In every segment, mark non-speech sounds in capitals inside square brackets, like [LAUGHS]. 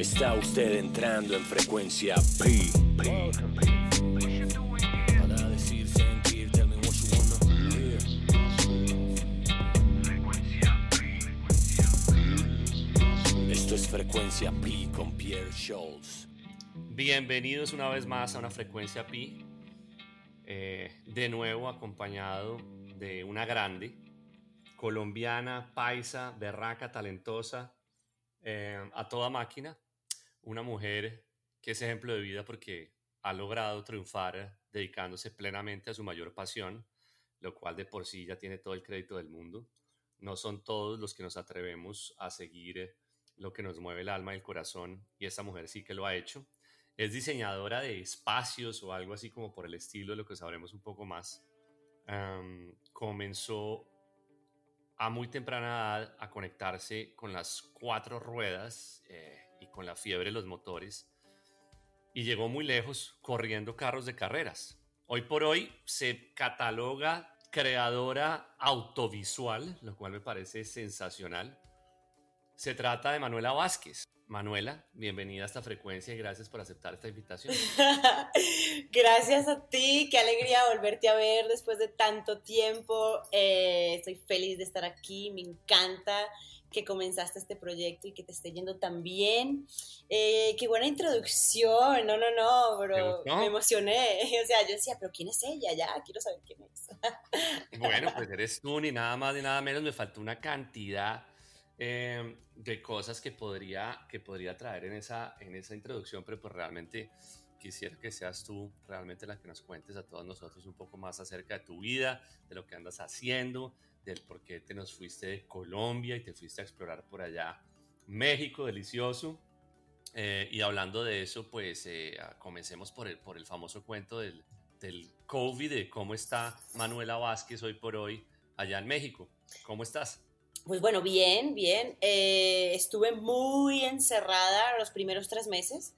Está usted entrando en frecuencia P. P. Wanna hear. Esto es frecuencia P con Pierre Scholes. Bienvenidos una vez más a una frecuencia Pi, eh, de nuevo acompañado de una grande, colombiana, paisa, berraca, talentosa, eh, a toda máquina, una mujer que es ejemplo de vida porque ha logrado triunfar dedicándose plenamente a su mayor pasión, lo cual de por sí ya tiene todo el crédito del mundo. No son todos los que nos atrevemos a seguir lo que nos mueve el alma y el corazón, y esta mujer sí que lo ha hecho. Es diseñadora de espacios o algo así como por el estilo, de lo que sabremos un poco más. Comenzó a muy temprana edad a conectarse con las cuatro ruedas eh, y con la fiebre de los motores y llegó muy lejos corriendo carros de carreras. Hoy por hoy se cataloga creadora autovisual, lo cual me parece sensacional. Se trata de Manuela Vázquez. Manuela, bienvenida a esta frecuencia y gracias por aceptar esta invitación. [LAUGHS] gracias a ti, qué alegría volverte a ver después de tanto tiempo. Eh, estoy feliz de estar aquí, me encanta que comenzaste este proyecto y que te esté yendo tan bien. Eh, qué buena introducción, no, no, no, bro, me emocioné. [LAUGHS] O sea, yo decía, pero ¿quién es ella? Ya, quiero saber quién es. [LAUGHS] bueno, pues eres tú, ni nada más ni nada menos, me faltó una cantidad eh, de cosas que podría, que podría traer en esa, en esa introducción, pero pues realmente quisiera que seas tú realmente la que nos cuentes a todos nosotros un poco más acerca de tu vida, de lo que andas haciendo, del por qué te nos fuiste de Colombia y te fuiste a explorar por allá México, delicioso. Eh, y hablando de eso, pues eh, comencemos por el, por el famoso cuento del, del COVID, de cómo está Manuela Vázquez hoy por hoy allá en México. ¿Cómo estás? Pues bueno, bien, bien. Eh, estuve muy encerrada los primeros tres meses.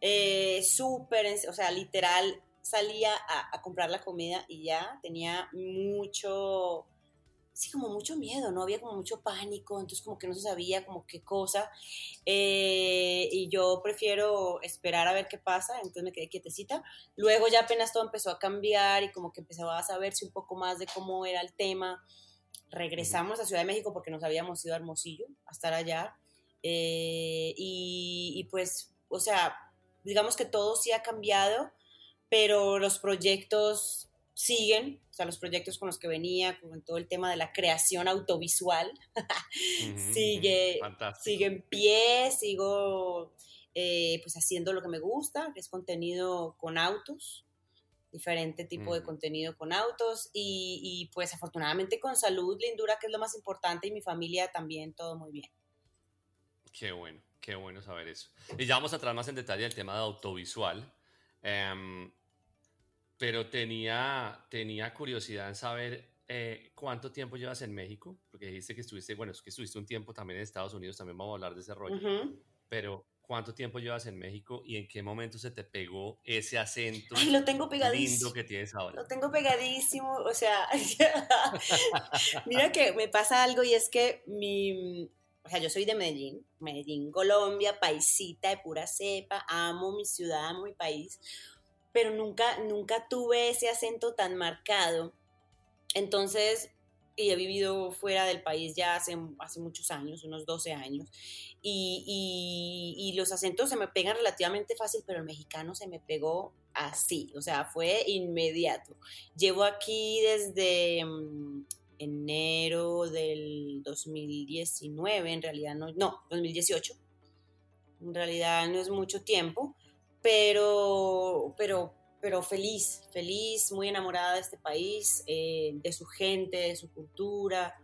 Eh, Súper, o sea, literal, salía a, comprar la comida y ya tenía mucho, sí, como mucho miedo, ¿no? Había como mucho pánico, entonces como que no se sabía como qué cosa. Eh, y yo prefiero esperar a ver qué pasa, entonces me quedé quietecita. Luego ya apenas todo empezó a cambiar y como que empezaba a saberse un poco más de cómo era el tema regresamos a Ciudad de México porque nos habíamos ido a Hermosillo a estar allá. Eh, y, pues, o sea, digamos que todo sí ha cambiado, pero los proyectos siguen, o sea, los proyectos con los que venía, con todo el tema de la creación autovisual, [LAUGHS] sigue, sigue en pie, sigo eh, pues haciendo lo que me gusta, que es contenido con autos, diferente tipo de contenido con autos y, pues afortunadamente con salud, lindura, que es lo más importante, y mi familia también, todo muy bien. Qué bueno, qué bueno saber eso. Y ya vamos a entrar más en detalle el tema de autovisual, em, pero tenía, tenía curiosidad en saber eh, cuánto tiempo llevas en México, porque dijiste que estuviste, bueno, es que estuviste un tiempo también en Estados Unidos, también vamos a hablar de ese rollo, pero ¿Cuánto tiempo llevas en México y en qué momento se te pegó ese acento Ay, lo tengo pegadísimo. lindo que tienes ahora? Lo tengo pegadísimo, o sea, [LAUGHS] mira que me pasa algo y es que mi, o sea, yo soy de Medellín, Medellín, Colombia, paisita de pura cepa, amo mi ciudad, amo mi país, pero nunca, nunca tuve ese acento tan marcado. Entonces, y he vivido fuera del país ya hace, hace muchos años, unos 12 años, y, y, los acentos se me pegan relativamente fácil, pero el mexicano se me pegó así, o sea, fue inmediato. Llevo aquí desde mm, enero del 2019, en realidad no, no, 2018, en realidad no es mucho tiempo, pero, pero pero feliz, feliz, muy enamorada de este país, eh, de su gente, de su cultura.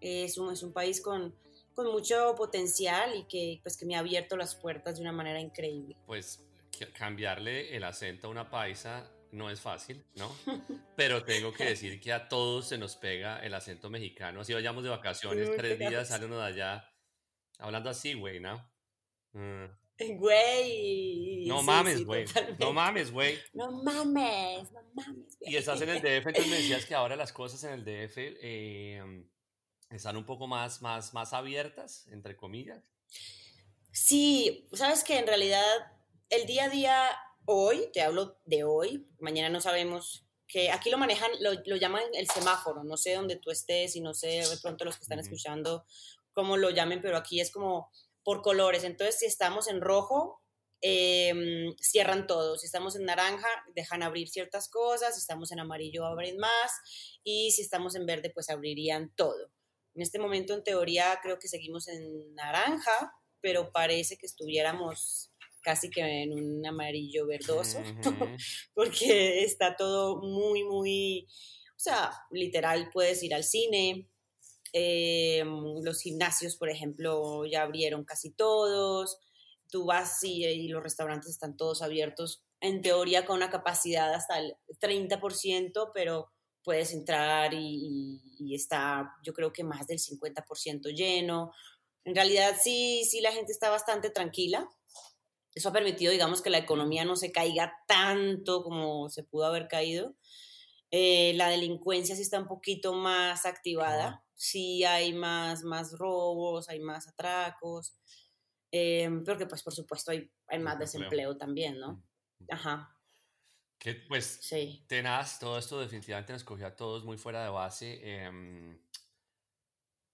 Es un, es un país con, con mucho potencial y que, pues, que me ha abierto las puertas de una manera increíble. Pues cambiarle el acento a una paisa no es fácil, ¿no? [LAUGHS] Pero tengo que decir que a todos se nos pega el acento mexicano. Si vayamos de vacaciones, tres días, salen de allá hablando así, güey, ¿no? Mm. [LAUGHS] Güey. No mames, güey. no mames, güey. No mames, no mames, Y estás en el DF, entonces me decías que ahora las cosas en el DF em, están un poco más, más, más abiertas, entre comillas. Sí, sabes que en realidad el día a día hoy, te hablo de hoy, mañana no sabemos que aquí lo manejan, lo, lo, llaman el semáforo, no sé dónde tú estés y no sé de pronto los que están escuchando cómo lo llamen, pero aquí es como por colores. Entonces, si estamos en rojo, eh, cierran todo. Si estamos en naranja, dejan abrir ciertas cosas. Si estamos en amarillo, abren más. Y si estamos en verde, pues abrirían todo. En este momento, en teoría, creo que seguimos en naranja, pero parece que estuviéramos casi que en un amarillo verdoso, [LAUGHS] porque está todo muy, muy, o sea, literal, puedes ir al cine, eh, los gimnasios, por ejemplo, ya abrieron casi todos, tú vas y, los restaurantes están todos abiertos, en teoría con una capacidad hasta el 30%, pero puedes entrar y, y, está, yo creo que más del 50% lleno. En realidad sí, sí, la gente está bastante tranquila. Eso ha permitido, digamos, que la economía no se caiga tanto como se pudo haber caído. Eh, la delincuencia sí está un poquito más activada. Sí hay más, más robos, hay más atracos. Eh, porque pues por supuesto hay, hay más desempleo también, ¿no? Ajá. Que pues sí. tenaz, todo esto definitivamente nos cogió a todos muy fuera de base. Em,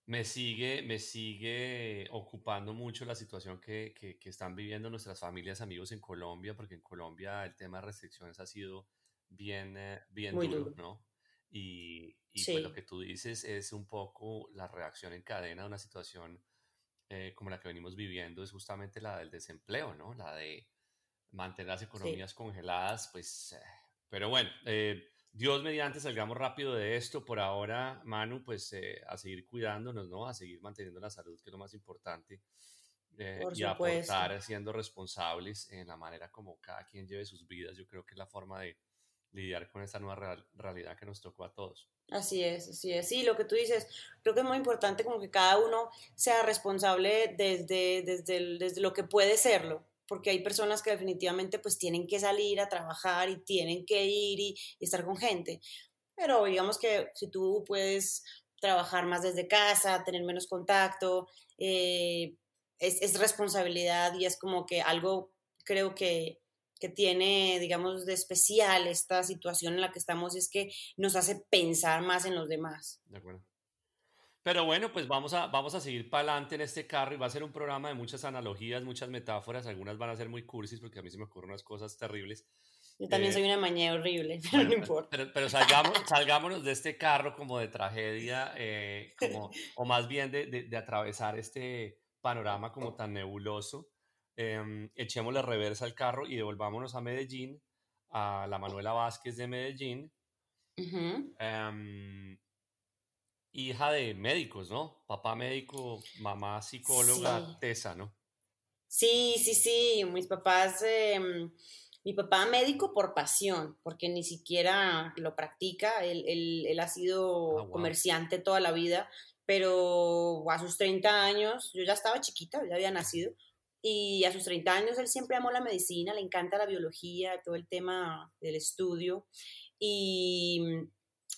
me sigue, me sigue ocupando mucho la situación que, que, que, están viviendo nuestras familias, amigos en Colombia, porque en Colombia el tema de restricciones ha sido bien, eh, bien duro, ¿no? Y, y pues lo que tú dices es un poco la reacción en cadena de una situación eh, como la que venimos viviendo es justamente la del desempleo, ¿no? La de mantener las economías congeladas, pues, eh, pero bueno, eh, Dios mediante salgamos rápido de esto. Por ahora, Manu, pues a seguir cuidándonos, ¿no? A seguir manteniendo la salud, que es lo más importante. y a aportar siendo responsables en la manera como cada quien lleve sus vidas. Yo creo que es la forma de, lidiar con esta nueva realidad que nos tocó a todos. Así es, así es. Sí, lo que tú dices, creo que es muy importante como que cada uno sea responsable desde, desde, desde lo que puede serlo, porque hay personas que definitivamente pues tienen que salir a trabajar y tienen que ir y, estar con gente. Pero digamos que si tú puedes trabajar más desde casa, tener menos contacto, eh, es, es responsabilidad y es como que algo creo que que tiene, digamos, de especial esta situación en la que estamos es que nos hace pensar más en los demás. De acuerdo. Pero bueno, pues vamos a, vamos a seguir para adelante en este carro y va a ser un programa de muchas analogías, muchas metáforas, algunas van a ser muy cursis porque a mí se me ocurren unas cosas terribles. Yo también eh, soy una mañana horrible, [LAUGHS] pero no importa. Pero, pero, salgamos, salgámonos de este carro como de tragedia, eh, como, o más bien de, de, de atravesar este panorama como [LAUGHS] tan nebuloso eh, echémosle reversa al carro y devolvámonos a Medellín, a la Manuela Vázquez de Medellín, em, hija de médicos, ¿no? Papá médico, mamá psicóloga, tesa, ¿no? Sí, sí, sí, mis papás, em, mi papá médico por pasión, porque ni siquiera lo practica, él, él, ha sido ah, comerciante toda la vida, pero a sus 30 años, yo ya estaba chiquita, ya había nacido, y a sus 30 años él siempre amó la medicina, le encanta la biología, todo el tema del estudio. Y,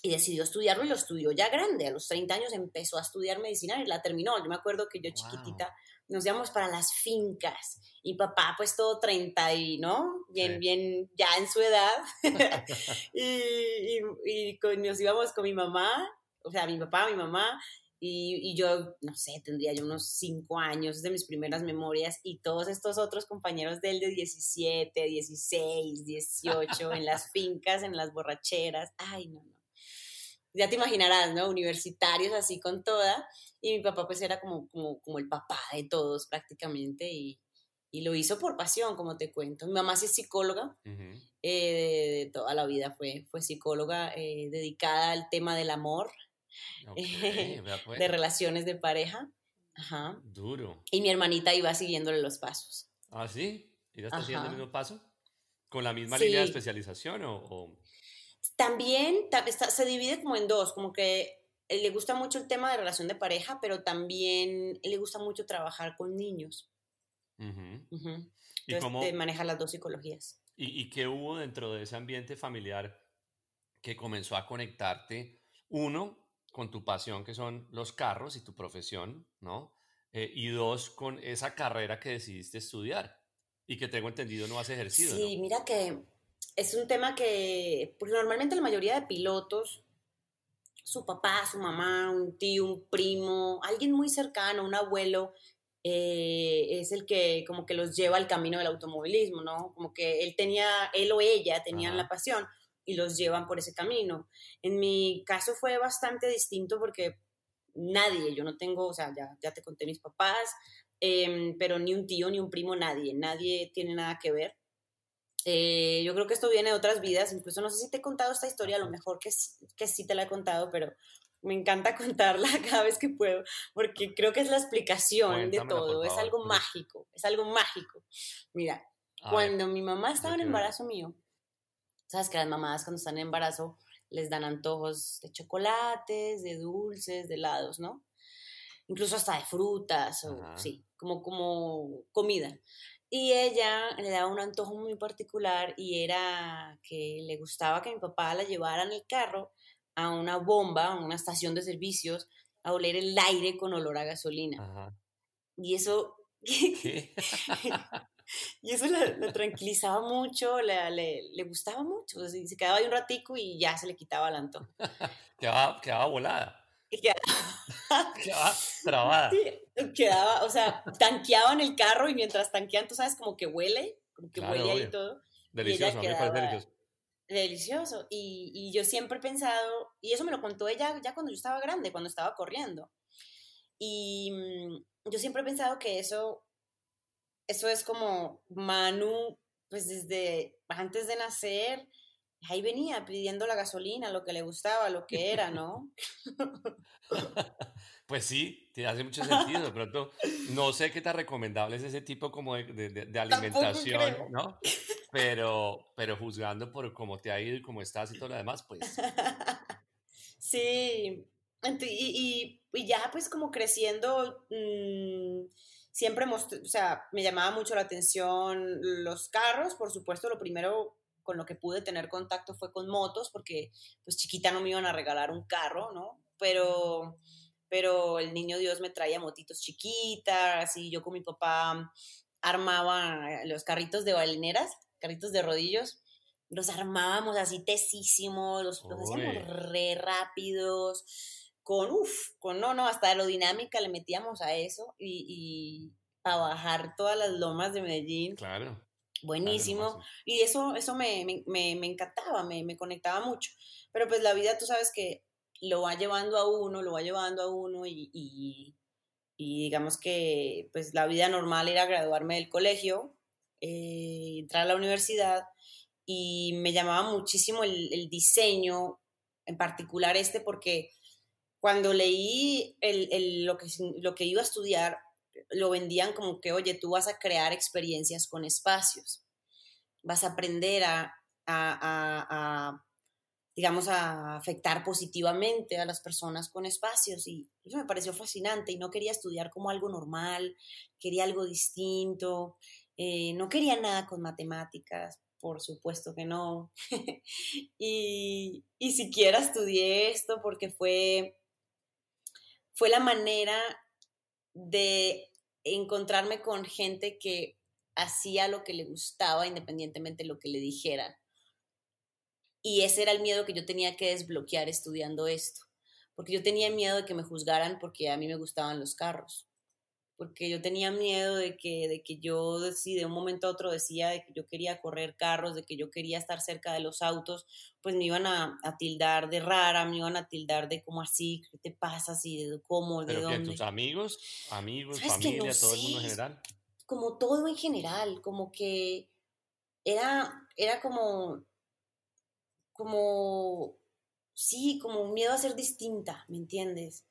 y, decidió estudiarlo y lo estudió ya grande. A los 30 años empezó a estudiar medicina y la terminó. Yo me acuerdo que yo chiquitita nos íbamos para las fincas y papá pues todo 30 y, ¿no? Bien, bien, ya en su edad. [LAUGHS] y, y, y, nos íbamos con mi mamá, o sea, mi papá, mi mamá, y, yo, no sé, tendría yo unos cinco años de mis primeras memorias y todos estos otros compañeros de él de 17, 16, 18, en las fincas, en las borracheras. Ay, no, no. Ya te imaginarás, ¿no? Universitarios así con toda. Y mi papá pues era como, como, como el papá de todos prácticamente y, y lo hizo por pasión, como te cuento. Mi mamá sí es psicóloga, eh, de, toda la vida fue, fue psicóloga eh, dedicada al tema del amor, [LAUGHS] pues. de relaciones de pareja. Ajá. Duro. Y mi hermanita iba siguiéndole los pasos. ¿Ah, sí? ¿Y está siguiendo el mismo paso? ¿Con la misma línea de especialización o...? También se divide como en dos, como que le gusta mucho el tema de relación de pareja, pero también le gusta mucho trabajar con niños. Entonces ¿Y cómo, maneja las dos psicologías. ¿y, ¿Y qué hubo dentro de ese ambiente familiar que comenzó a conectarte? Uno, con tu pasión que son los carros y tu profesión, ¿no? eh, y dos, con esa carrera que decidiste estudiar y que tengo entendido no has ejercido. Sí, mira que es un tema que, porque normalmente la mayoría de pilotos, su papá, su mamá, un tío, un primo, alguien muy cercano, un abuelo, eh, es el que como que los lleva al camino del automovilismo, ¿no? Como que él tenía, él o ella tenían la pasión y los llevan por ese camino. En mi caso fue bastante distinto porque nadie, yo no tengo, o sea, ya, ya te conté mis papás, em, pero ni un tío, ni un primo, nadie, nadie tiene nada que ver. Eh, yo creo que esto viene de otras vidas, incluso no sé si te he contado esta historia, a lo mejor que, que sí te la he contado, pero me encanta [LAUGHS] contarla cada vez que puedo, porque creo que es la explicación de todo, es algo mágico, es algo mágico. Mira, cuando mi mamá estaba en embarazo mío, sabes que las mamás cuando están en embarazo les dan antojos de chocolates, de dulces, de helados, ¿no? Incluso hasta de frutas, o sí, como, como comida. Y ella le daba un antojo muy particular y era que le gustaba que mi papá la llevara en el carro a una bomba, a una estación de servicios, a oler el aire con olor a gasolina. Y eso... [LAUGHS] [LAUGHS] [LAUGHS] [LAUGHS] y eso la, tranquilizaba mucho, le, le, gustaba mucho. se quedaba ahí un ratico y ya se le quitaba el antojo. [LAUGHS] quedaba, quedaba volada. Quedaba, [LAUGHS] quedaba trabada. quedaba, o sea, tanqueaba en el carro y mientras tanquean, tú sabes, como que huele, como que huele ahí todo. Delicioso, a mí me parece delicioso delicioso. Y, y, yo siempre he pensado, y eso me lo contó ella ya cuando yo estaba grande, cuando estaba corriendo. Y mm, yo siempre he pensado que eso, eso es como Manu, pues desde antes de nacer, ahí venía pidiendo la gasolina, lo que le gustaba, lo que era, ¿no? [LAUGHS] Pues sí, te hace mucho sentido. De pronto, no sé qué tan recomendable es ese tipo como de, de, alimentación, ¿no? Pero, pero juzgando por cómo te ha ido y cómo estás y todo lo demás, pues. Sí, [LAUGHS] y, y, ya pues como creciendo, mm, siempre, o sea, me llamaba mucho la atención los carros, por supuesto, lo primero con lo que pude tener contacto fue con motos, porque pues chiquita no me iban a regalar un carro, ¿no? Pero pero el niño Dios me traía motitos chiquitas y yo con mi papá armaba los carritos de balineras, carritos de rodillos, los armábamos así tesísimos, los, hacíamos re rápidos, con uff, con no, no, hasta aerodinámica le metíamos a eso y, y para bajar todas las lomas de Medellín. Claro. Buenísimo. y eso, eso me, me, me encantaba, me, me, conectaba mucho. Pero pues la vida, tú sabes que lo va llevando a uno, lo va llevando a uno y, y, digamos que pues la vida normal era graduarme del colegio, eh, entrar a la universidad y me llamaba muchísimo el, diseño, en particular este, porque cuando leí el, lo, que, lo que iba a estudiar, lo vendían como que, oye, tú vas a crear experiencias con espacios, vas a aprender a, a digamos, a afectar positivamente a las personas con espacios y eso me pareció fascinante y no quería estudiar como algo normal, quería algo distinto, eh, no quería nada con matemáticas, por supuesto que no. [LAUGHS] y, y siquiera estudié esto porque fue, fue la manera de encontrarme con gente que hacía lo que le gustaba independientemente de lo que le dijeran. Y ese era el miedo que yo tenía que desbloquear estudiando esto, porque yo tenía miedo de que me juzgaran porque a mí me gustaban los carros, porque yo tenía miedo de que, de que yo, si de un momento a otro decía de que yo quería correr carros, de que yo quería estar cerca de los autos, pues me iban a, tildar de rara, me iban a tildar de cómo así, qué te pasa, así, de cómo, de ¿Pero dónde. tus amigos, amigos, familia, todo el mundo en general? Como todo en general, como que era, era como, como, sí, como un miedo a ser distinta, ¿me entiendes?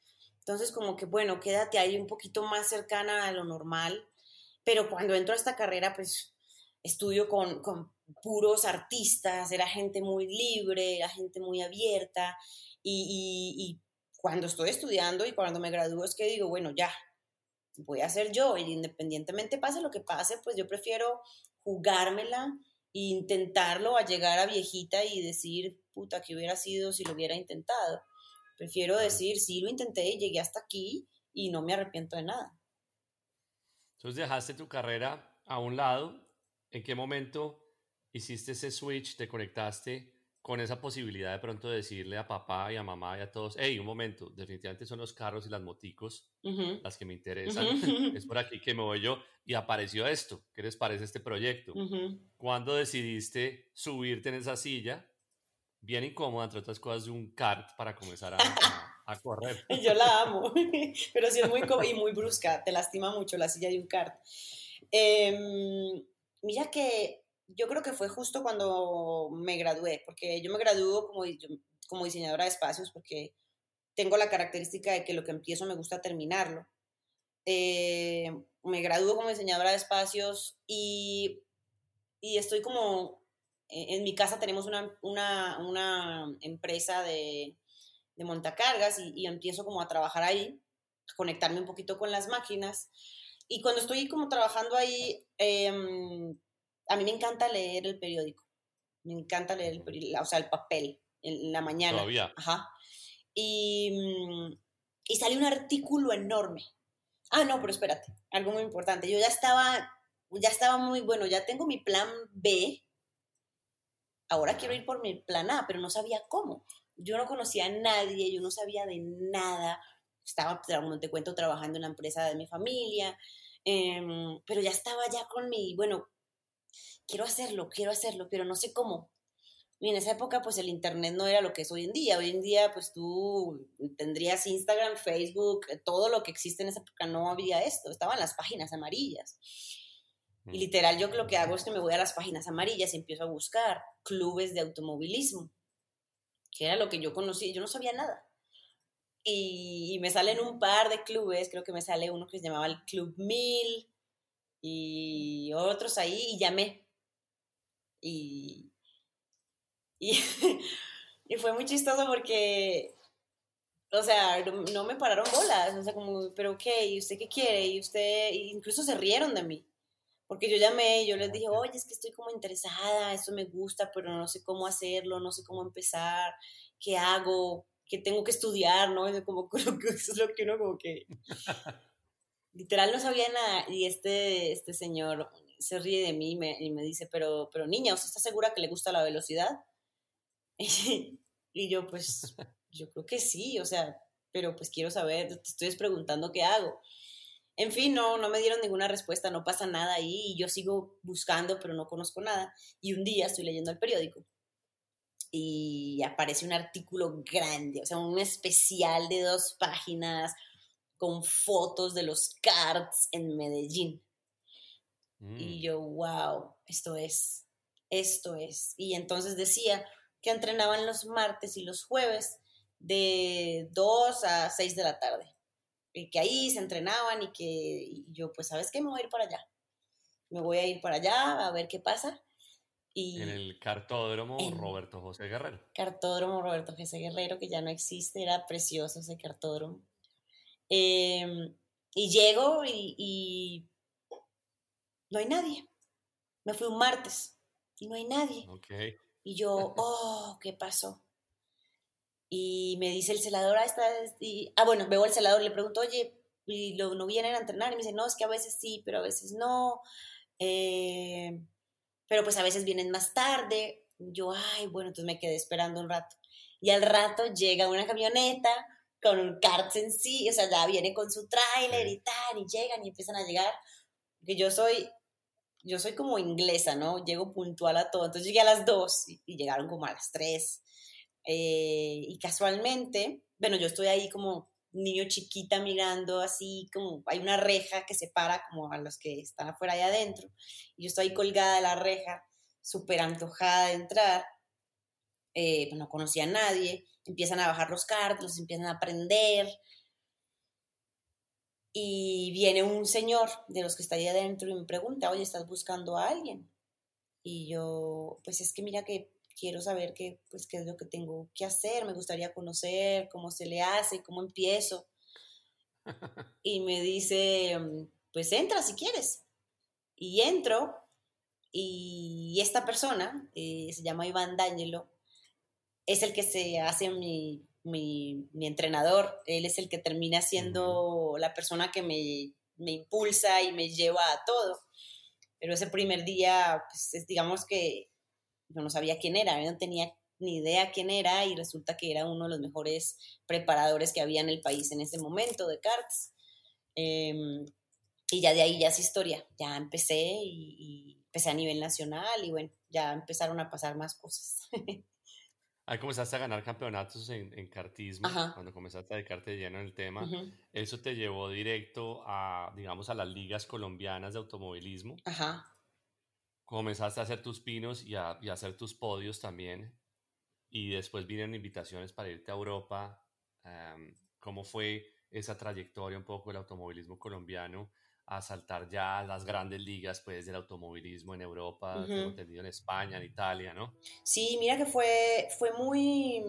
Entonces, como que, bueno, quédate ahí un poquito más cercana a lo normal, pero cuando entro a esta carrera, pues estudio con, con puros artistas, era gente muy libre, era gente muy abierta, y, y, cuando estoy estudiando y cuando me gradúo es que digo, bueno, ya, voy a ser yo, y independientemente pase lo que pase, pues yo prefiero jugármela intentarlo a llegar a viejita y decir, puta, que hubiera sido si lo hubiera intentado. Prefiero decir, sí, lo intenté llegué hasta aquí y no me arrepiento de nada. Entonces dejaste tu carrera a un lado. ¿En qué momento hiciste ese switch, te conectaste con esa posibilidad de pronto decirle a papá y a mamá y a todos, hey, un momento, definitivamente son los carros y las moticos las que me interesan, [LAUGHS] es por aquí que me voy yo, y apareció esto, ¿qué les parece este proyecto? ¿Cuándo decidiste subirte en esa silla, bien incómoda, entre otras cosas, un kart para comenzar a, correr? [LAUGHS] Yo la amo, [LAUGHS] pero sí es muy y muy brusca, te lastima mucho la silla de un kart. Em, mira que yo creo que fue justo cuando me gradué, porque yo me graduó como, como diseñadora de espacios, porque tengo la característica de que lo que empiezo me gusta terminarlo. Eh, me graduó como diseñadora de espacios y, y estoy como, en mi casa tenemos una, una, una empresa de, de montacargas y, y, empiezo como a trabajar ahí, conectarme un poquito con las máquinas. Y cuando estoy como trabajando ahí, eh, a mí me encanta leer el periódico. Me encanta leer el periódico, o sea, el papel en la mañana. Todavía. Ajá. Y, y sale un artículo enorme. Ah, no, pero espérate, algo muy importante. Yo ya estaba, ya estaba muy bueno, ya tengo mi plan B. Ahora quiero ir por mi plan A, pero no sabía cómo. Yo no conocía a nadie, yo no sabía de nada. Estaba, como te cuento, trabajando en la empresa de mi familia, em, pero ya estaba ya con mi, bueno, quiero hacerlo, quiero hacerlo, pero no sé cómo. Y en esa época, pues el Internet no era lo que es hoy en día. Hoy en día, pues tú tendrías Instagram, Facebook, todo lo que existe en esa época no había esto. Estaban las páginas amarillas. Y literal, yo lo que hago es que me voy a las páginas amarillas y empiezo a buscar clubes de automovilismo, que era lo que yo conocía. Yo no sabía nada. Y, y me salen un par de clubes, creo que me sale uno que se llamaba el Club 1000 y otros ahí, y llamé y, [LAUGHS] y, fue muy chistoso porque, o sea, no, me pararon bolas, o sea, como, pero ok, ¿y usted qué quiere? Y usted, incluso se rieron de mí, porque yo llamé y yo les dije, oye, es que estoy como interesada, esto me gusta, pero no sé cómo hacerlo, no sé cómo empezar, ¿qué hago? ¿Qué tengo que estudiar? ¿No? como, [LAUGHS] eso es lo que uno como que... [LAUGHS] Literal no sabía nada y este, este señor, se ríe de mí y me, dice, pero, pero niña, ¿usted está segura que le gusta la velocidad? [LAUGHS] Y, yo, pues, yo creo que sí, o sea, pero pues quiero saber, te estoy preguntando qué hago. En fin, no, no me dieron ninguna respuesta, no pasa nada ahí y yo sigo buscando, pero no conozco nada. Y un día estoy leyendo el periódico y aparece un artículo grande, o sea, un especial de dos páginas con fotos de los carts en Medellín. Y mm. yo, wow, esto es, esto es. Y entonces decía que entrenaban los martes y los jueves de 2 a 6 de la tarde. Que ahí se entrenaban y que yo, pues, ¿sabes qué? Me voy a ir para allá. Me voy a ir para allá a ver qué pasa. Y en el cartódromo Roberto José Guerrero. Cartódromo Roberto José Guerrero, que ya no existe, era precioso ese cartódromo. Em, y llego y no hay nadie. Me fui un martes y no hay nadie. Y yo, [LAUGHS] oh, ¿qué pasó? Y me dice el celador, ah, está, y, ah, bueno, veo al celador, le pregunto, oye, ¿y lo, no vienen a entrenar? Y me dice, no, es que a veces sí, pero a veces no. Eh, pero pues a veces vienen más tarde. Yo, ay, bueno, entonces me quedé esperando un rato. Y al rato llega una camioneta con un kart en sí, o sea, ya viene con su tráiler y tal, y llegan y empiezan a llegar. Que yo soy yo soy como inglesa, ¿no? Llego puntual a todo. Entonces llegué a las 2 y, llegaron como a las 3. Eh, y casualmente, bueno, yo estoy ahí como niño chiquita mirando así, como hay una reja que separa como a los que están afuera y adentro. Y yo estoy ahí colgada de la reja, súper antojada de entrar. Eh, pues no conocía a nadie. Empiezan a bajar los cartos, empiezan a prender y viene un señor de los que está ahí adentro y me pregunta, oye, ¿estás buscando a alguien? Y yo, pues es que mira que quiero saber qué, pues, qué es lo que tengo que hacer, me gustaría conocer cómo se le hace, cómo empiezo. [LAUGHS] Y me dice, pues entra si quieres. Y entro y esta persona, eh, se llama Iván D'Angelo, es el que se hace mi, mi, entrenador, él es el que termina siendo la persona que me me impulsa y me lleva a todo. Pero ese primer día, pues, digamos que yo no sabía quién era, yo no tenía ni idea quién era y resulta que era uno de los mejores preparadores que había en el país en ese momento de karts. Em, y ya de ahí ya es historia, ya empecé y, empecé a nivel nacional y bueno, ya empezaron a pasar más cosas. [LAUGHS] Ahí comenzaste a ganar campeonatos en, en kartismo, cuando comenzaste a dedicarte lleno en el tema. Eso te llevó directo a, digamos, a las ligas colombianas de automovilismo. Ajá. Comenzaste a hacer tus pinos y a, y a hacer tus podios también y después vinieron invitaciones para irte a Europa. ¿Cómo fue esa trayectoria un poco del automovilismo colombiano a saltar ya las grandes ligas pues del automovilismo en Europa, entendido en España, en Italia, ¿no? Sí, mira que fue, fue muy...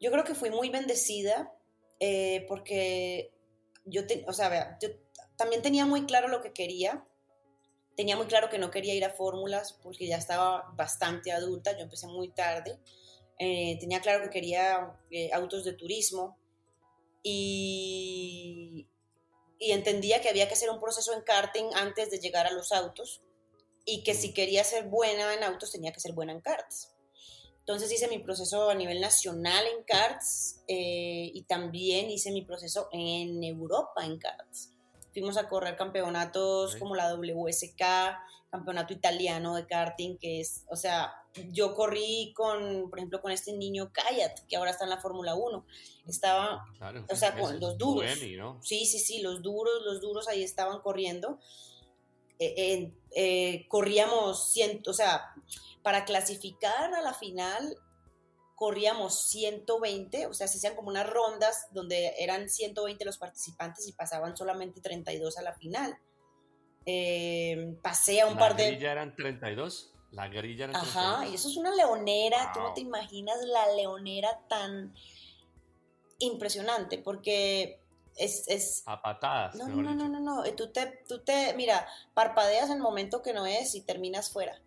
Yo creo que fui muy bendecida eh, porque yo, o sea, yo también tenía muy claro lo que quería Tenía muy claro que no quería ir a fórmulas porque ya estaba bastante adulta, yo empecé muy tarde. Eh, tenía claro que quería eh, autos de turismo y, y entendía que había que hacer un proceso en karting antes de llegar a los autos y que si quería ser buena en autos tenía que ser buena en karts. Entonces hice mi proceso a nivel nacional en karts eh, y también hice mi proceso en Europa en karts. Fuimos a correr campeonatos como la WSK, campeonato italiano de karting, que es, o sea, yo corrí con, por ejemplo, con este niño Kayat, que ahora está en la Fórmula 1. Estaba, o sea, con los duros. Sí, sí, sí, los duros, los duros ahí estaban corriendo. Eh, eh, corríamos, ciento, o sea, para clasificar a la final corríamos 120, o sea, se hacían como unas rondas donde eran 120 los participantes y pasaban solamente 32 a la final. Eh, pasé a un par de... ¿La grilla eran 32? La grilla eran Ajá, y eso es una leonera, tú no te imaginas la leonera tan impresionante, porque es... es... A patadas. No, no, no, no, no, tú te, tú te, mira, parpadeas en el momento que no es y terminas fuera,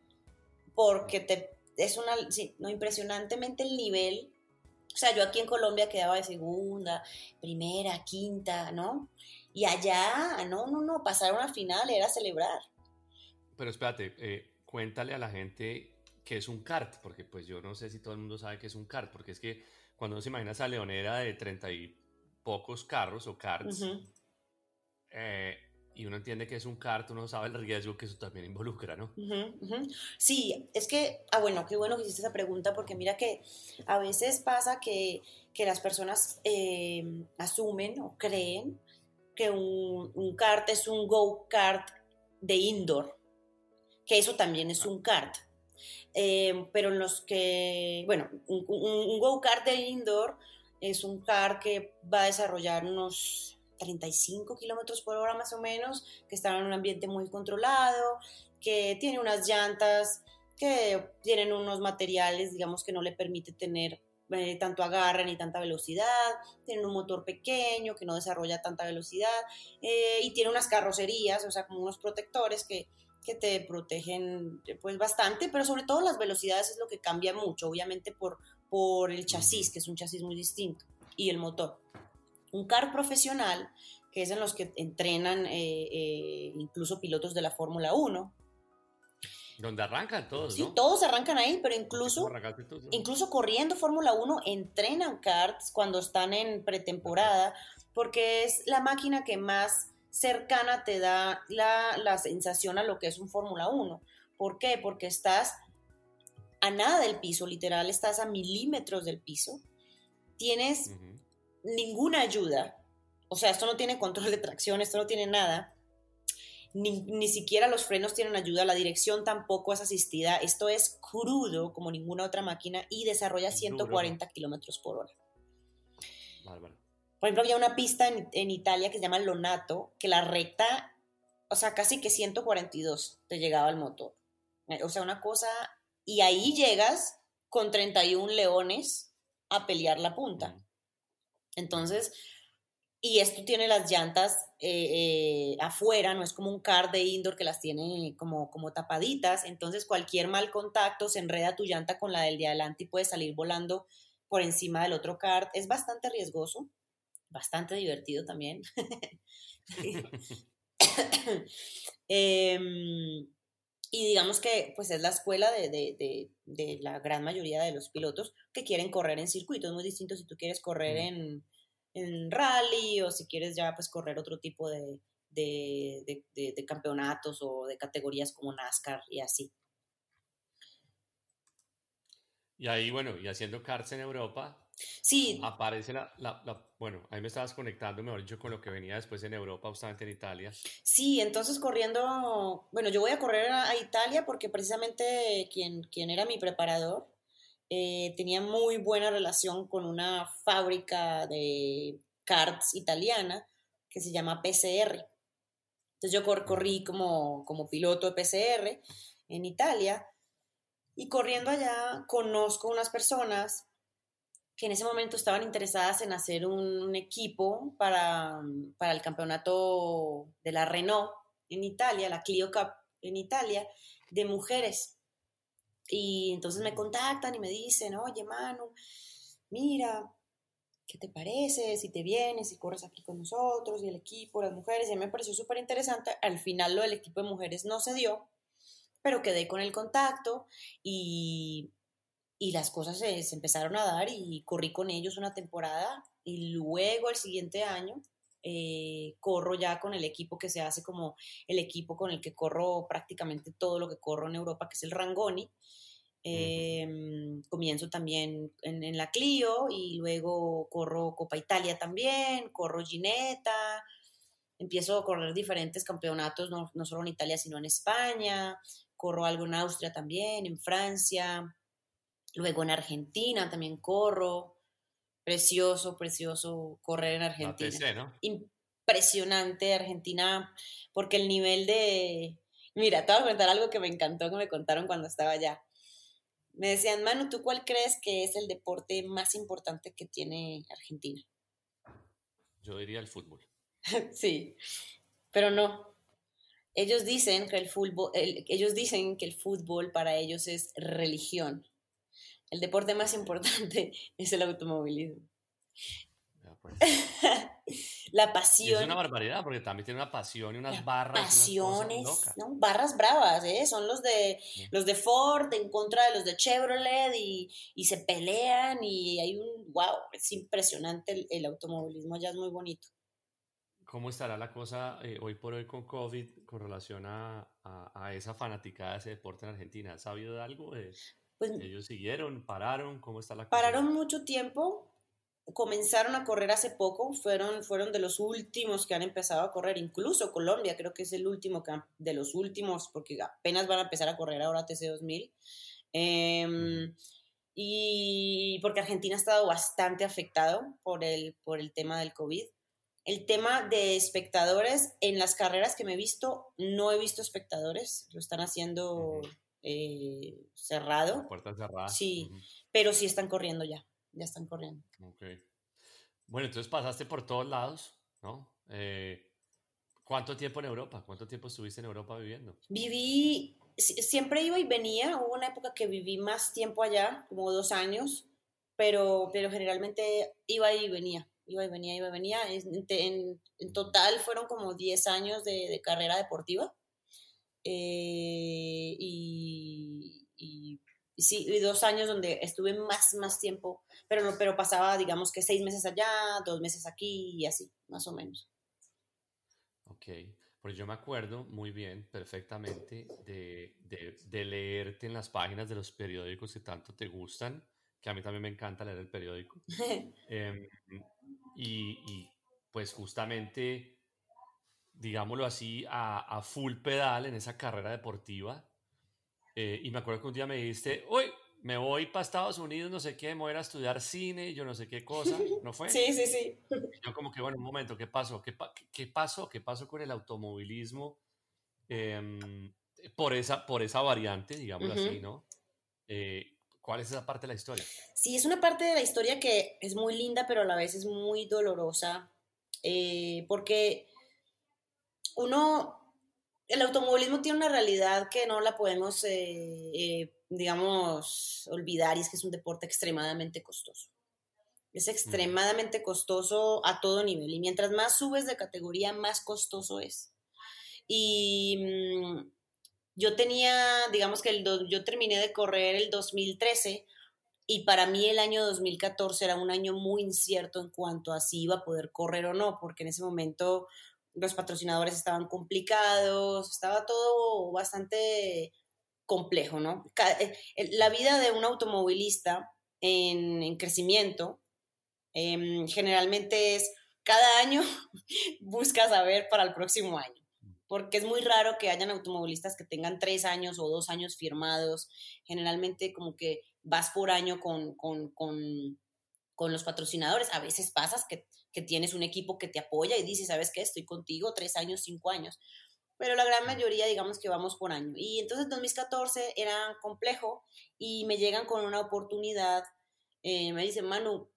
porque te es una, sí, no, impresionantemente el nivel. O sea, yo aquí en Colombia quedaba de segunda, primera, quinta, ¿no? Y allá, no, no, no, pasar una final era celebrar. Pero espérate, eh, cuéntale a la gente qué es un kart, porque pues yo no sé si todo el mundo sabe qué es un kart, porque es que cuando uno se imagina esa leonera de treinta y pocos carros o karts, eh, y uno entiende que es un kart, uno sabe el riesgo que eso también involucra, ¿no? Sí, es que, ah, bueno, qué bueno que hiciste esa pregunta, porque mira que a veces pasa que, que las personas eh, asumen o creen que un, un kart es un go-kart de indoor, que eso también es ah. un kart. Eh, pero en los que, bueno, un, un go-kart de indoor es un kart que va a desarrollar unos 35 kilómetros por hora más o menos, que están en un ambiente muy controlado, que tiene unas llantas, que tienen unos materiales, digamos, que no le permite tener eh, tanto agarre ni tanta velocidad, tienen un motor pequeño que no desarrolla tanta velocidad eh, y tiene unas carrocerías, o sea, como unos protectores que, que te protegen pues bastante, pero sobre todo las velocidades es lo que cambia mucho, obviamente por, por el chasis, que es un chasis muy distinto, y el motor un car profesional, que es en los que entrenan eh, eh, incluso pilotos de la Fórmula 1. Donde arrancan todos, Sí, todos arrancan ahí, pero incluso, incluso corriendo Fórmula 1 entrenan karts cuando están en pretemporada, porque es la máquina que más cercana te da la, la sensación a lo que es un Fórmula 1. ¿Por qué? Porque estás a nada del piso, literal, estás a milímetros del piso. Tienes ninguna ayuda. O sea, esto no tiene control de tracción, esto no tiene nada. Ni, siquiera los frenos tienen ayuda, la dirección tampoco es asistida. Esto es crudo como ninguna otra máquina y desarrolla 140 kilómetros por hora. Por ejemplo, había una pista en, en, Italia que se llama Lonato, que la recta, o sea, casi que 142 te llegaba el motor. Eh, o sea, una cosa. Y ahí llegas con 31 leones a pelear la punta. Entonces, y esto tiene las llantas eh, eh, afuera, no es como un car de indoor que las tiene como, como tapaditas, entonces cualquier mal contacto se enreda tu llanta con la del de adelante y puede salir volando por encima del otro car. Es bastante riesgoso, bastante divertido también. [LAUGHS] Em, y digamos que pues es la escuela de, de, de, la gran mayoría de los pilotos que quieren correr en circuitos muy distintos si tú quieres correr en, en, rally o si quieres ya pues correr otro tipo de, campeonatos o de categorías como NASCAR y así. Y ahí, bueno, y haciendo karts en Europa, Sí. Aparece la, la, bueno, ahí me estabas conectando, mejor dicho, con lo que venía después en Europa, justamente en Italia. Sí, entonces corriendo, bueno, yo voy a correr a, Italia porque precisamente quien, quien era mi preparador eh, tenía muy buena relación con una fábrica de karts italiana que se llama PCR. Entonces yo corrí como, como piloto de PCR en Italia y corriendo allá conozco unas personas que en ese momento estaban interesadas en hacer un, equipo para, para, el campeonato de la Renault en Italia, la Clio Cup en Italia, de mujeres. Y entonces me contactan y me dicen, oye, Manu, mira, ¿qué te parece? Si te vienes, si corres aquí con nosotros, y el equipo, las mujeres. Y me pareció súper interesante. Al final lo del equipo de mujeres no se dio, pero quedé con el contacto y y las cosas se, empezaron a dar y corrí con ellos una temporada y luego el siguiente año eh, corro ya con el equipo que se hace como el equipo con el que corro prácticamente todo lo que corro en Europa, que es el Rangoni. Em, comienzo también en, la Clio y luego corro Copa Italia también, corro Gineta, empiezo a correr diferentes campeonatos, no, no solo en Italia, sino en España, corro algo en Austria también, en Francia, Luego en Argentina también corro. Precioso, precioso correr en Argentina. Impresionante Argentina, porque el nivel de... Mira, te voy a contar algo que me encantó, que me contaron cuando estaba allá. Me decían, Manu, ¿tú cuál crees que es el deporte más importante que tiene Argentina? Yo diría el fútbol. [LAUGHS] sí, pero no. Ellos dicen que el fútbol, ellos dicen que el fútbol para ellos es religión el deporte más importante [LAUGHS] es el automovilismo. Pues. [LAUGHS] la pasión. es una barbaridad porque también tiene una pasión y unas barras. Pasiones, ¿no? Barras bravas, ¿eh? Son los de, los de Ford en contra de los de Chevrolet y, se pelean y hay un, wow, es impresionante el, automovilismo, ya es muy bonito. ¿Cómo estará la cosa eh, hoy por hoy con COVID con relación a, esa fanaticada de ese deporte en Argentina? ¿Has sabido de algo? De... Pues, ¿Ellos siguieron? ¿Pararon? ¿Cómo está la cosa? Pararon mucho tiempo, comenzaron a correr hace poco, fueron, fueron de los últimos que han empezado a correr, incluso Colombia creo que es el último, de los últimos, porque apenas van a empezar a correr ahora TC 2000. Em, y porque Argentina ha estado bastante afectado por el, por el tema del COVID. El tema de espectadores, en las carreras que me he visto, no he visto espectadores, lo están haciendo eh, cerrado. Puertas cerradas. Sí, pero sí están corriendo ya, ya están corriendo. Ok. Bueno, entonces pasaste por todos lados, ¿no? Eh, ¿Cuánto tiempo en Europa? ¿Cuánto tiempo estuviste en Europa viviendo? Viví, siempre iba y venía, hubo una época que viví más tiempo allá, como dos años, pero, pero generalmente iba y venía, iba y venía, iba y venía. En, en, total fueron como 10 años de, de carrera deportiva. Eh, y, y, sí, y dos años donde estuve más, más tiempo, pero, pero pasaba, digamos que seis meses allá, dos meses aquí y así, más o menos. Ok, pues yo me acuerdo muy bien, perfectamente, de, de, de leerte en las páginas de los periódicos que tanto te gustan, que a mí también me encanta leer el periódico. [LAUGHS] Em, y, y, pues justamente digámoslo así, a, full pedal en esa carrera deportiva. Eh, y me acuerdo que un día me dijiste, uy, me voy para Estados Unidos, no sé qué, me voy a, estudiar cine, yo no sé qué cosa, ¿no fue? [LAUGHS] Sí, sí, sí. Yo como que, bueno, un momento, ¿qué pasó? ¿Qué, qué pasó? ¿Qué pasó con el automovilismo em, por, esa, por esa variante, digámoslo así, ¿no? Eh, ¿Cuál es esa parte de la historia? Sí, es una parte de la historia que es muy linda, pero a la vez es muy dolorosa, eh, porque uno, el automovilismo tiene una realidad que no la podemos, eh, eh, digamos, olvidar y es que es un deporte extremadamente costoso. Es extremadamente costoso a todo nivel y mientras más subes de categoría, más costoso es. Y mm, yo tenía, digamos que el yo terminé de correr el 2013 y para mí el año 2014 era un año muy incierto en cuanto a si iba a poder correr o no, porque en ese momento los patrocinadores estaban complicados, estaba todo bastante complejo, ¿no? Eh, la vida de un automovilista en, crecimiento em, generalmente es cada año [LAUGHS] busca saber para el próximo año, porque es muy raro que hayan automovilistas que tengan tres años o dos años firmados, generalmente como que vas por año con, con, con los patrocinadores, a veces pasas que que tienes un equipo que te apoya y dice, ¿sabes qué? Estoy contigo tres años, cinco años. Pero la gran mayoría, digamos que vamos por año. Y entonces 2014 era complejo y me llegan con una oportunidad. Eh, me dicen, Manu,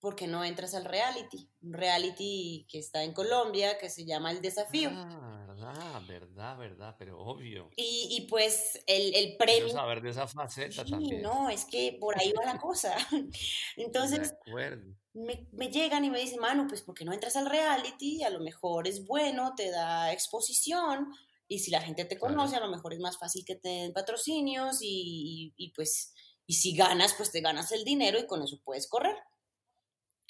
¿por qué no entras al reality? Un reality que está en Colombia, que se llama El Desafío. Ah, verdad, verdad, verdad, pero obvio. Y, y pues el, el premio... Quiero saber de esa faceta sí, también. no, es que por ahí va la [LAUGHS] cosa. [LAUGHS] Entonces, acuerdo me, llegan y me dicen, Manu, pues ¿por qué no entras al reality? A lo mejor es bueno, te da exposición y si la gente te conoce, a lo mejor es más fácil que te den patrocinios y, y, pues, y si ganas, pues te ganas el dinero y con eso puedes correr,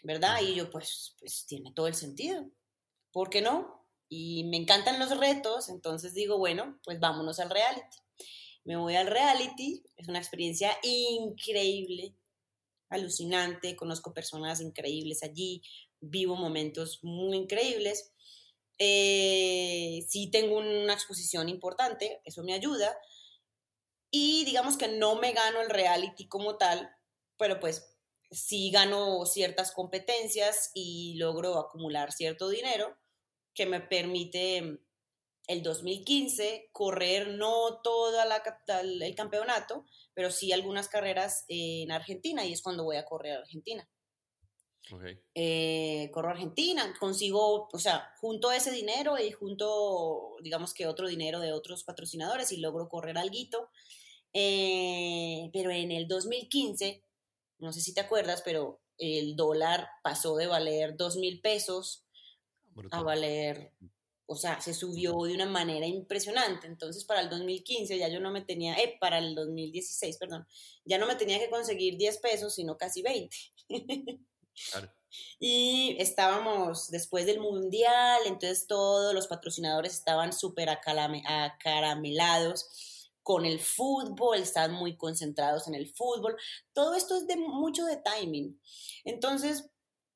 ¿verdad? Y yo, pues, pues tiene todo el sentido, ¿por qué no? Y me encantan los retos, entonces digo, bueno, pues vámonos al reality. Me voy al reality, es una experiencia increíble, alucinante, conozco personas increíbles allí, vivo momentos muy increíbles. Eh, sí tengo una exposición importante, eso me ayuda. Y digamos que no me gano el reality como tal, pero pues sí gano ciertas competencias y logro acumular cierto dinero que me permite el 2015 correr no todo el campeonato, pero sí algunas carreras en Argentina y es cuando voy a correr a Argentina. Eh, corro a Argentina, consigo, o sea, junto ese dinero y junto, digamos que otro dinero de otros patrocinadores y logro correr algo. Eh, pero en el 2015, no sé si te acuerdas, pero el dólar pasó de valer dos mil pesos a valer o sea, se subió de una manera impresionante. Entonces, para el 2015 ya yo no me tenía, eh, para el 2016, perdón, ya no me tenía que conseguir 10 pesos, sino casi 20. [LAUGHS] Y estábamos después del mundial, entonces todos los patrocinadores estaban súper acaramelados con el fútbol, estaban muy concentrados en el fútbol. Todo esto es de mucho de timing. Entonces,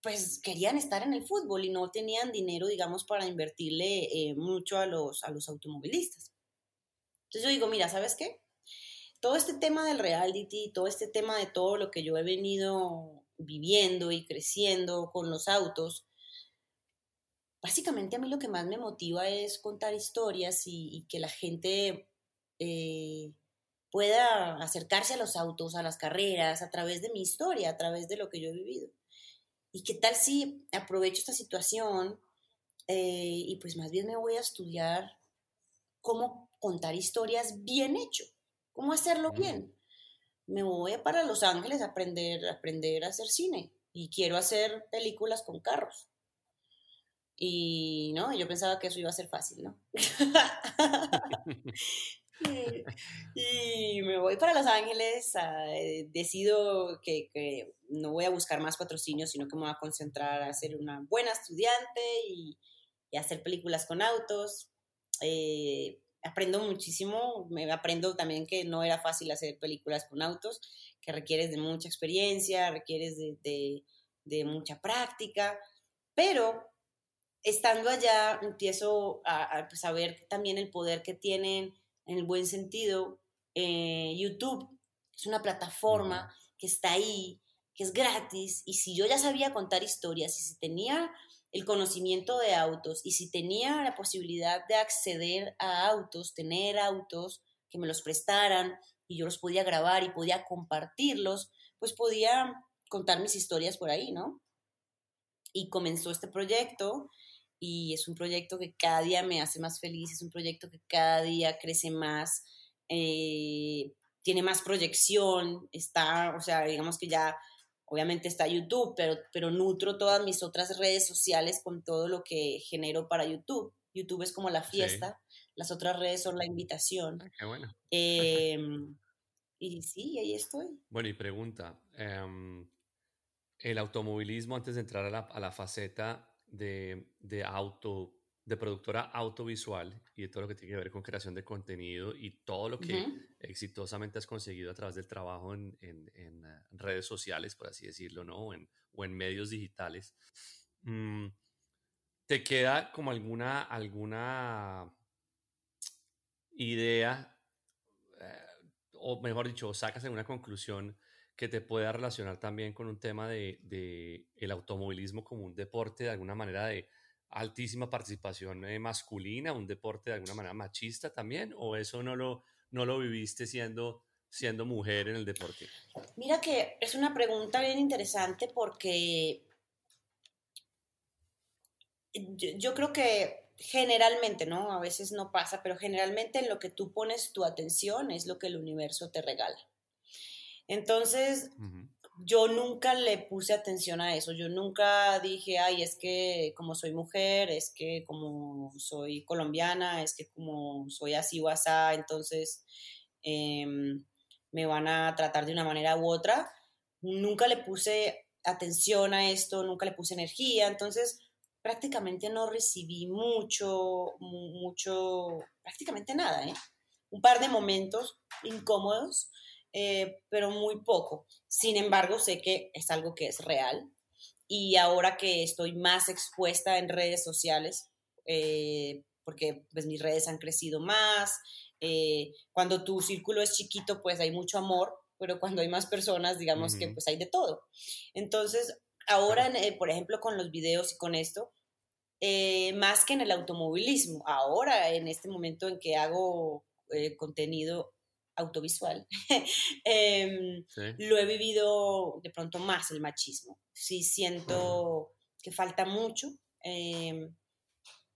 pues querían estar en el fútbol y no tenían dinero, digamos, para invertirle eh, mucho a los, a los automovilistas. Entonces yo digo, mira, ¿sabes qué? Todo este tema del reality, todo este tema de todo lo que yo he venido viviendo y creciendo con los autos, básicamente a mí lo que más me motiva es contar historias y, que la gente eh, pueda acercarse a los autos, a las carreras, a través de mi historia, a través de lo que yo he vivido. ¿Y qué tal si aprovecho esta situación eh, y pues más bien me voy a estudiar cómo contar historias bien hecho, cómo hacerlo bien? Me voy para Los Ángeles a aprender, a aprender a hacer cine y quiero hacer películas con carros. Y no, yo pensaba que eso iba a ser fácil, ¿no? [LAUGHS] [LAUGHS] [LAUGHS] [LAUGHS] y me voy para Los Ángeles, eh, decido que, no voy a buscar más patrocinios, sino que me voy a concentrar a ser una buena estudiante y, hacer películas con autos. Eh, aprendo muchísimo, me aprendo también que no era fácil hacer películas con autos, que requieres de mucha experiencia, requieres de, mucha práctica, pero estando allá empiezo a, a pues, también el poder que tienen en el buen sentido, eh, YouTube es una plataforma que está ahí, que es gratis, y si yo ya sabía contar historias, y si tenía el conocimiento de autos, y si tenía la posibilidad de acceder a autos, tener autos que me los prestaran, y yo los podía grabar y podía compartirlos, pues podía contar mis historias por ahí, ¿no? Y comenzó este proyecto y es un proyecto que cada día me hace más feliz, es un proyecto que cada día crece más, eh, tiene más proyección, está, o sea, digamos que ya obviamente está YouTube, pero, pero nutro todas mis otras redes sociales con todo lo que genero para YouTube. YouTube es como la fiesta, las otras redes son la invitación. Ah, qué bueno. Em, y sí, ahí estoy. Bueno, y pregunta, em, el automovilismo antes de entrar a la, a la faceta de, de, auto, de productora autovisual y de todo lo que tiene que ver con creación de contenido y todo lo que exitosamente has conseguido a través del trabajo en, en, en uh, redes sociales, por así decirlo, ¿no? O en, o en medios digitales. Mm, ¿Te queda como alguna, alguna idea, eh, o mejor dicho, sacas alguna conclusión que te pueda relacionar también con un tema de, de el automovilismo como un deporte de alguna manera de altísima participación eh, masculina, un deporte de alguna manera machista también, o eso no lo, no lo viviste siendo, siendo mujer en el deporte? Mira que es una pregunta bien interesante porque yo, yo creo que generalmente, ¿no? A veces no pasa, pero generalmente en lo que tú pones tu atención es lo que el universo te regala. Entonces, uh -huh. yo nunca le puse atención a eso, yo nunca dije, ay, es que como soy mujer, es que como soy colombiana, es que como soy así o asá, entonces eh, me van a tratar de una manera u otra. Nunca le puse atención a esto, nunca le puse energía, entonces prácticamente no recibí mucho, mucho, prácticamente nada, ¿eh? Un par de momentos incómodos, eh, pero muy poco. Sin embargo, sé que es algo que es real y ahora que estoy más expuesta en redes sociales, eh, porque pues mis redes han crecido más, eh, cuando tu círculo es chiquito, pues hay mucho amor, pero cuando hay más personas, digamos uh -huh. que pues hay de todo. Entonces, ahora, eh, por ejemplo, con los videos y con esto, eh, más que en el automovilismo, ahora en este momento en que hago eh, contenido autovisual, [LAUGHS] eh, sí. lo he vivido de pronto más el machismo. Sí siento que falta mucho em,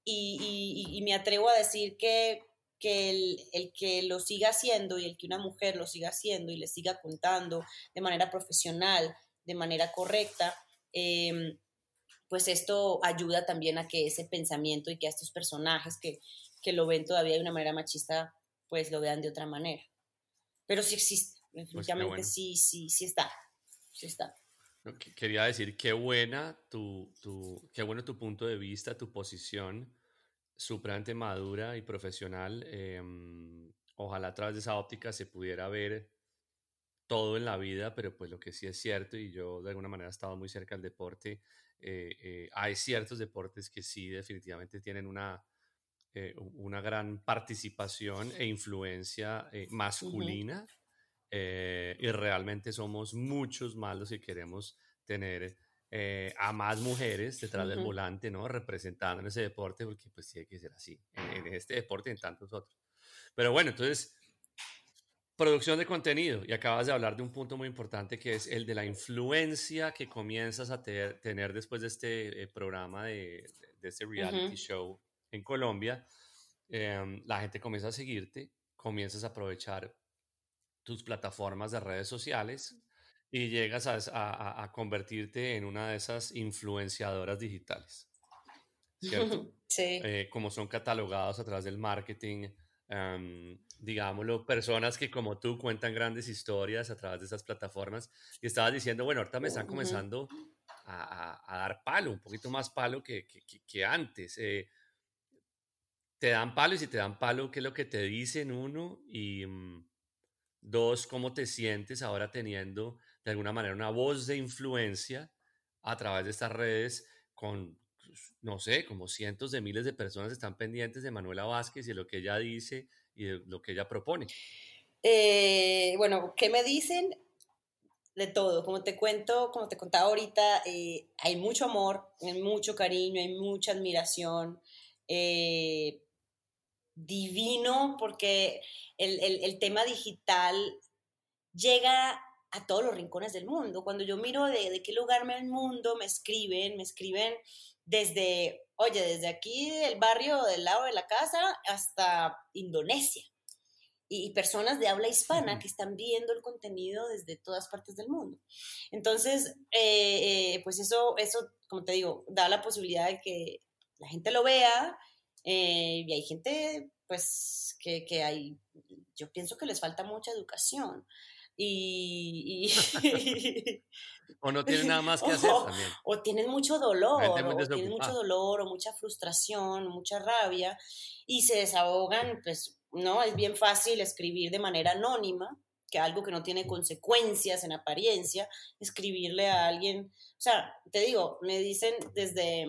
y, y, y, me atrevo a decir que, que el, el, que lo siga haciendo y el que una mujer lo siga haciendo y le siga contando de manera profesional, de manera correcta, eh, pues esto ayuda también a que ese pensamiento y que a estos personajes que, que lo ven todavía de una manera machista, pues lo vean de otra manera. Pero sí existe, definitivamente pues bueno. sí, sí, sí está, sí está. Quería decir, qué buena tu, tu, qué bueno tu punto de vista, tu posición, supremamente madura y profesional. Eh, ojalá a través de esa óptica se pudiera ver todo en la vida, pero pues lo que sí es cierto, y yo de alguna manera he estado muy cerca del deporte, eh, eh, hay ciertos deportes que sí definitivamente tienen una, eh, una gran participación e influencia eh, masculina uh -huh. y realmente somos muchos más los que queremos tener a más mujeres detrás uh -huh. del volante, ¿no? Representando en ese deporte, porque pues tiene que ser así, en, en este deporte y en tantos otros. Pero bueno, entonces Producción de contenido, y acabas de hablar de un punto muy importante que es el de la influencia que comienzas a te tener después de este eh, programa, de, de, este reality uh -huh. show en Colombia. Eh, la gente comienza a seguirte, comienzas a aprovechar tus plataformas de redes sociales y llegas a, a, a convertirte en una de esas influenciadoras digitales. ¿Cierto? [LAUGHS] Sí. Eh, como son catalogados a través del marketing. Um, digámoslo, personas que como tú cuentan grandes historias a través de esas plataformas. Y estabas diciendo, bueno, ahorita me están comenzando a, a, dar palo, un poquito más palo que, que, que antes. Eh, te dan palo y si te dan palo, ¿qué es lo que te dicen uno? Y um, dos, ¿cómo te sientes ahora teniendo de alguna manera una voz de influencia a través de estas redes con, no sé, como cientos de miles de personas están pendientes de Manuela Vázquez y de lo que ella dice y de lo que ella propone. Eh, bueno, ¿qué me dicen? De todo, como te cuento, como te contaba ahorita, eh, hay mucho amor, hay mucho cariño, hay mucha admiración, eh, divino, porque el, el, el, tema digital llega a todos los rincones del mundo. Cuando yo miro de, de qué lugar me el mundo, me escriben, me escriben desde, oye, desde aquí del barrio del lado de la casa hasta Indonesia. y personas de habla hispana que están viendo el contenido desde todas partes del mundo. Entonces, eh, eh, pues eso, eso, como te digo, da la posibilidad de que la gente lo vea eh, y hay gente, pues, que, que, hay, yo pienso que les falta mucha educación. Y, [LAUGHS] o no tienen nada más que hacer también. O tienen mucho dolor, o tienen mucho dolor, o mucha frustración, mucha rabia, y se desahogan, pues ¿no? Es bien fácil escribir de manera anónima, que algo que no tiene consecuencias en apariencia, escribirle a alguien, o sea, te digo, me dicen desde,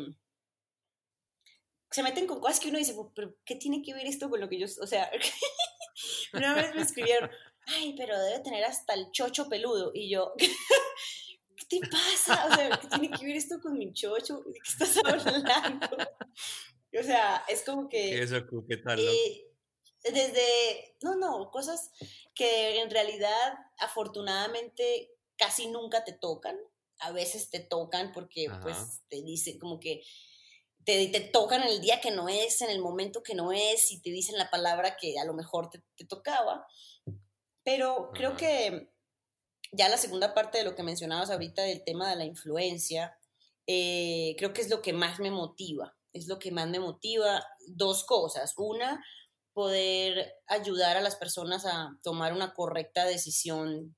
se meten con cosas que uno dice, pero ¿qué tiene que ver esto con lo que yo, o sea, [LAUGHS] una vez me escribieron, ay, pero debe tener hasta el chocho peludo, y yo, [LAUGHS] ¿qué te pasa? O sea, ¿qué tiene que ver esto con mi chocho? ¿De qué estás hablando? O sea, es como que... Eso, ¿qué tal? Eh, desde, no, no, cosas que en realidad afortunadamente casi nunca te tocan, a veces te tocan porque pues te dicen como que te, te, tocan el día que no es, en el momento que no es y te dicen la palabra que a lo mejor te, tocaba, pero creo que ya la segunda parte de lo que mencionabas ahorita del tema de la influencia, eh, creo que es lo que más me motiva, es lo que más me motiva, dos cosas, una, poder ayudar a las personas a tomar una correcta decisión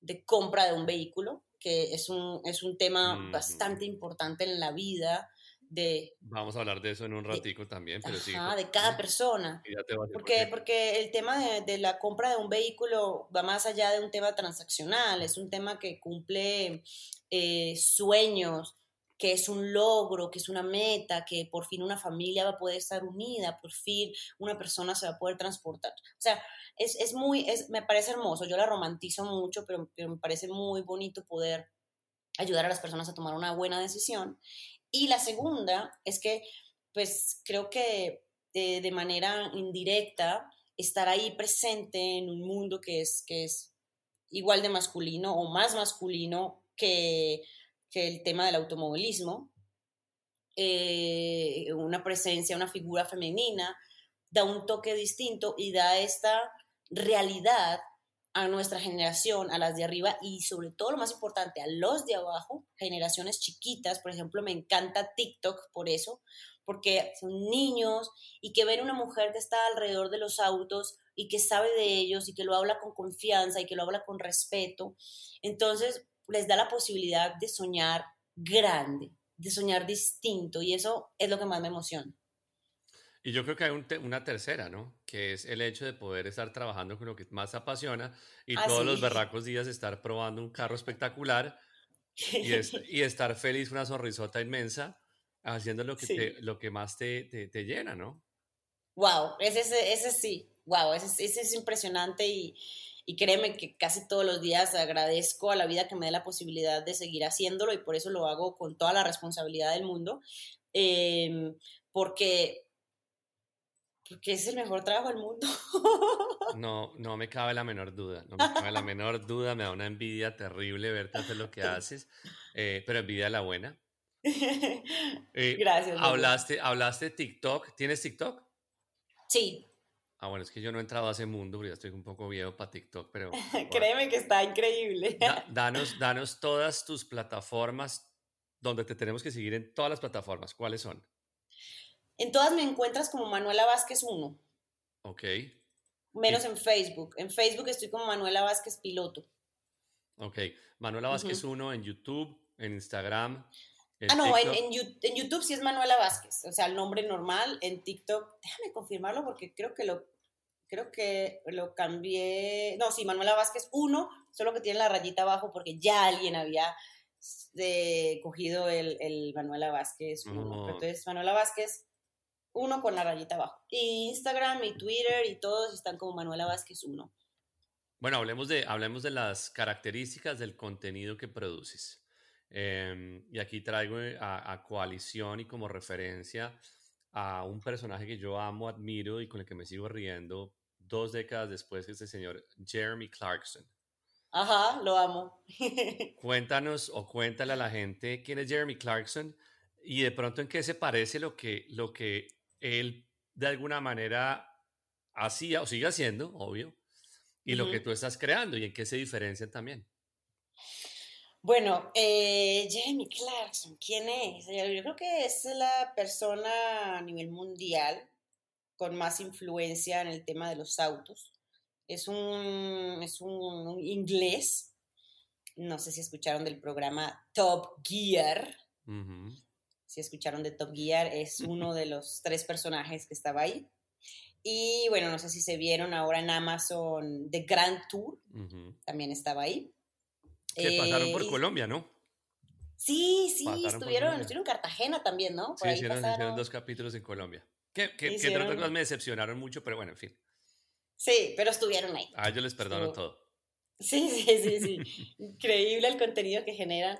de compra de un vehículo, que es un, es un tema bastante importante en la vida de... Vamos a hablar de eso en un ratico también, pero sí. de cada persona. Porque, porque el tema de, de, la compra de un vehículo va más allá de un tema transaccional, es un tema que cumple eh, sueños, que es un logro, que es una meta, que por fin una familia va a poder estar unida, por fin una persona se va a poder transportar. O sea, es, es muy, es, me parece hermoso, yo la romantizo mucho, pero, me parece muy bonito poder ayudar a las personas a tomar una buena decisión. Y la segunda es que, pues creo que de, de manera indirecta, estar ahí presente en un mundo que es, que es igual de masculino o más masculino que que el tema del automovilismo, eh, una presencia, una figura femenina, da un toque distinto y da esta realidad a nuestra generación, a las de arriba y sobre todo lo más importante, a los de abajo, generaciones chiquitas, por ejemplo, me encanta TikTok por eso, porque son niños y que ven una mujer que está alrededor de los autos y que sabe de ellos y que lo habla con confianza y que lo habla con respeto. Entonces, les da la posibilidad de soñar grande, de soñar distinto y eso es lo que más me emociona. Y yo creo que hay una tercera, ¿no? Que es el hecho de poder estar trabajando con lo que más apasiona y ah, todos los [LAUGHS] berracos días estar probando un carro espectacular y, y estar feliz, una sonrisota inmensa, haciendo lo que, lo que más te, te, llena, ¿no? Wow, ese, ese, sí, wow, ese, ese es impresionante y, y créeme que casi todos los días agradezco a la vida que me dé la posibilidad de seguir haciéndolo y por eso lo hago con toda la responsabilidad del mundo, em, porque, porque es el mejor trabajo del mundo. [LAUGHS] No, no me cabe la menor duda, no me cabe la menor duda, me da una envidia terrible verte hacer lo que haces, eh, pero envidia la buena. [LAUGHS] Eh, Gracias. Hablaste, hablaste de TikTok, ¿tienes TikTok? Sí, Ah, bueno, es que yo no he entrado a ese mundo, porque ya estoy un poco viejo para TikTok, pero... [LAUGHS] Créeme que está increíble. danos, danos todas tus plataformas donde te tenemos que seguir en todas las plataformas. ¿Cuáles son? En todas me encuentras como Manuela Vázquez 1. Ok. Menos en Facebook. En Facebook estoy como Manuela Vázquez Piloto. Ok. Manuela Vázquez 1 en YouTube, en Instagram. ah, no, en, en, YouTube sí es Manuela Vázquez, o sea, el nombre normal. En TikTok, déjame confirmarlo porque creo que lo creo que lo cambié, no, sí, Manuela Vázquez 1, solo que tiene la rayita abajo porque ya alguien había cogido el, el, Manuela Vázquez 1. Entonces, Manuela Vázquez 1 con la rayita abajo. Y Instagram y Twitter y todos están como Manuela Vázquez 1. Bueno, hablemos de, hablemos de las características del contenido que produces. Em, y aquí traigo a, a Coalición y como referencia a un personaje que yo amo, admiro y con el que me sigo riendo dos décadas después que este señor Jeremy Clarkson. Ajá, lo amo. [LAUGHS] Cuéntanos o cuéntale a la gente quién es Jeremy Clarkson y de pronto en qué se parece lo que, lo que él de alguna manera hacía o sigue haciendo, obvio, y lo que tú estás creando y en qué se diferencian también. Bueno, eh, Jeremy Clarkson, ¿quién es? Yo creo que es la persona a nivel mundial con más influencia en el tema de los autos. Es un, es un, inglés. No sé si escucharon del programa Top Gear. Si escucharon de Top Gear, es uno de los tres personajes que estaba ahí. Y bueno, no sé si se vieron ahora en Amazon The Grand Tour, también estaba ahí. Que pasaron por eh, Colombia, ¿no? Sí, sí, estuvieron, estuvieron en Cartagena también, ¿no? sí, hicieron, dos capítulos en Colombia. Que, que, que me decepcionaron mucho, pero bueno, en fin. Sí, pero estuvieron ahí. Ah, yo les perdono todo. Sí, sí, sí, sí. [LAUGHS] Increíble el contenido que generan.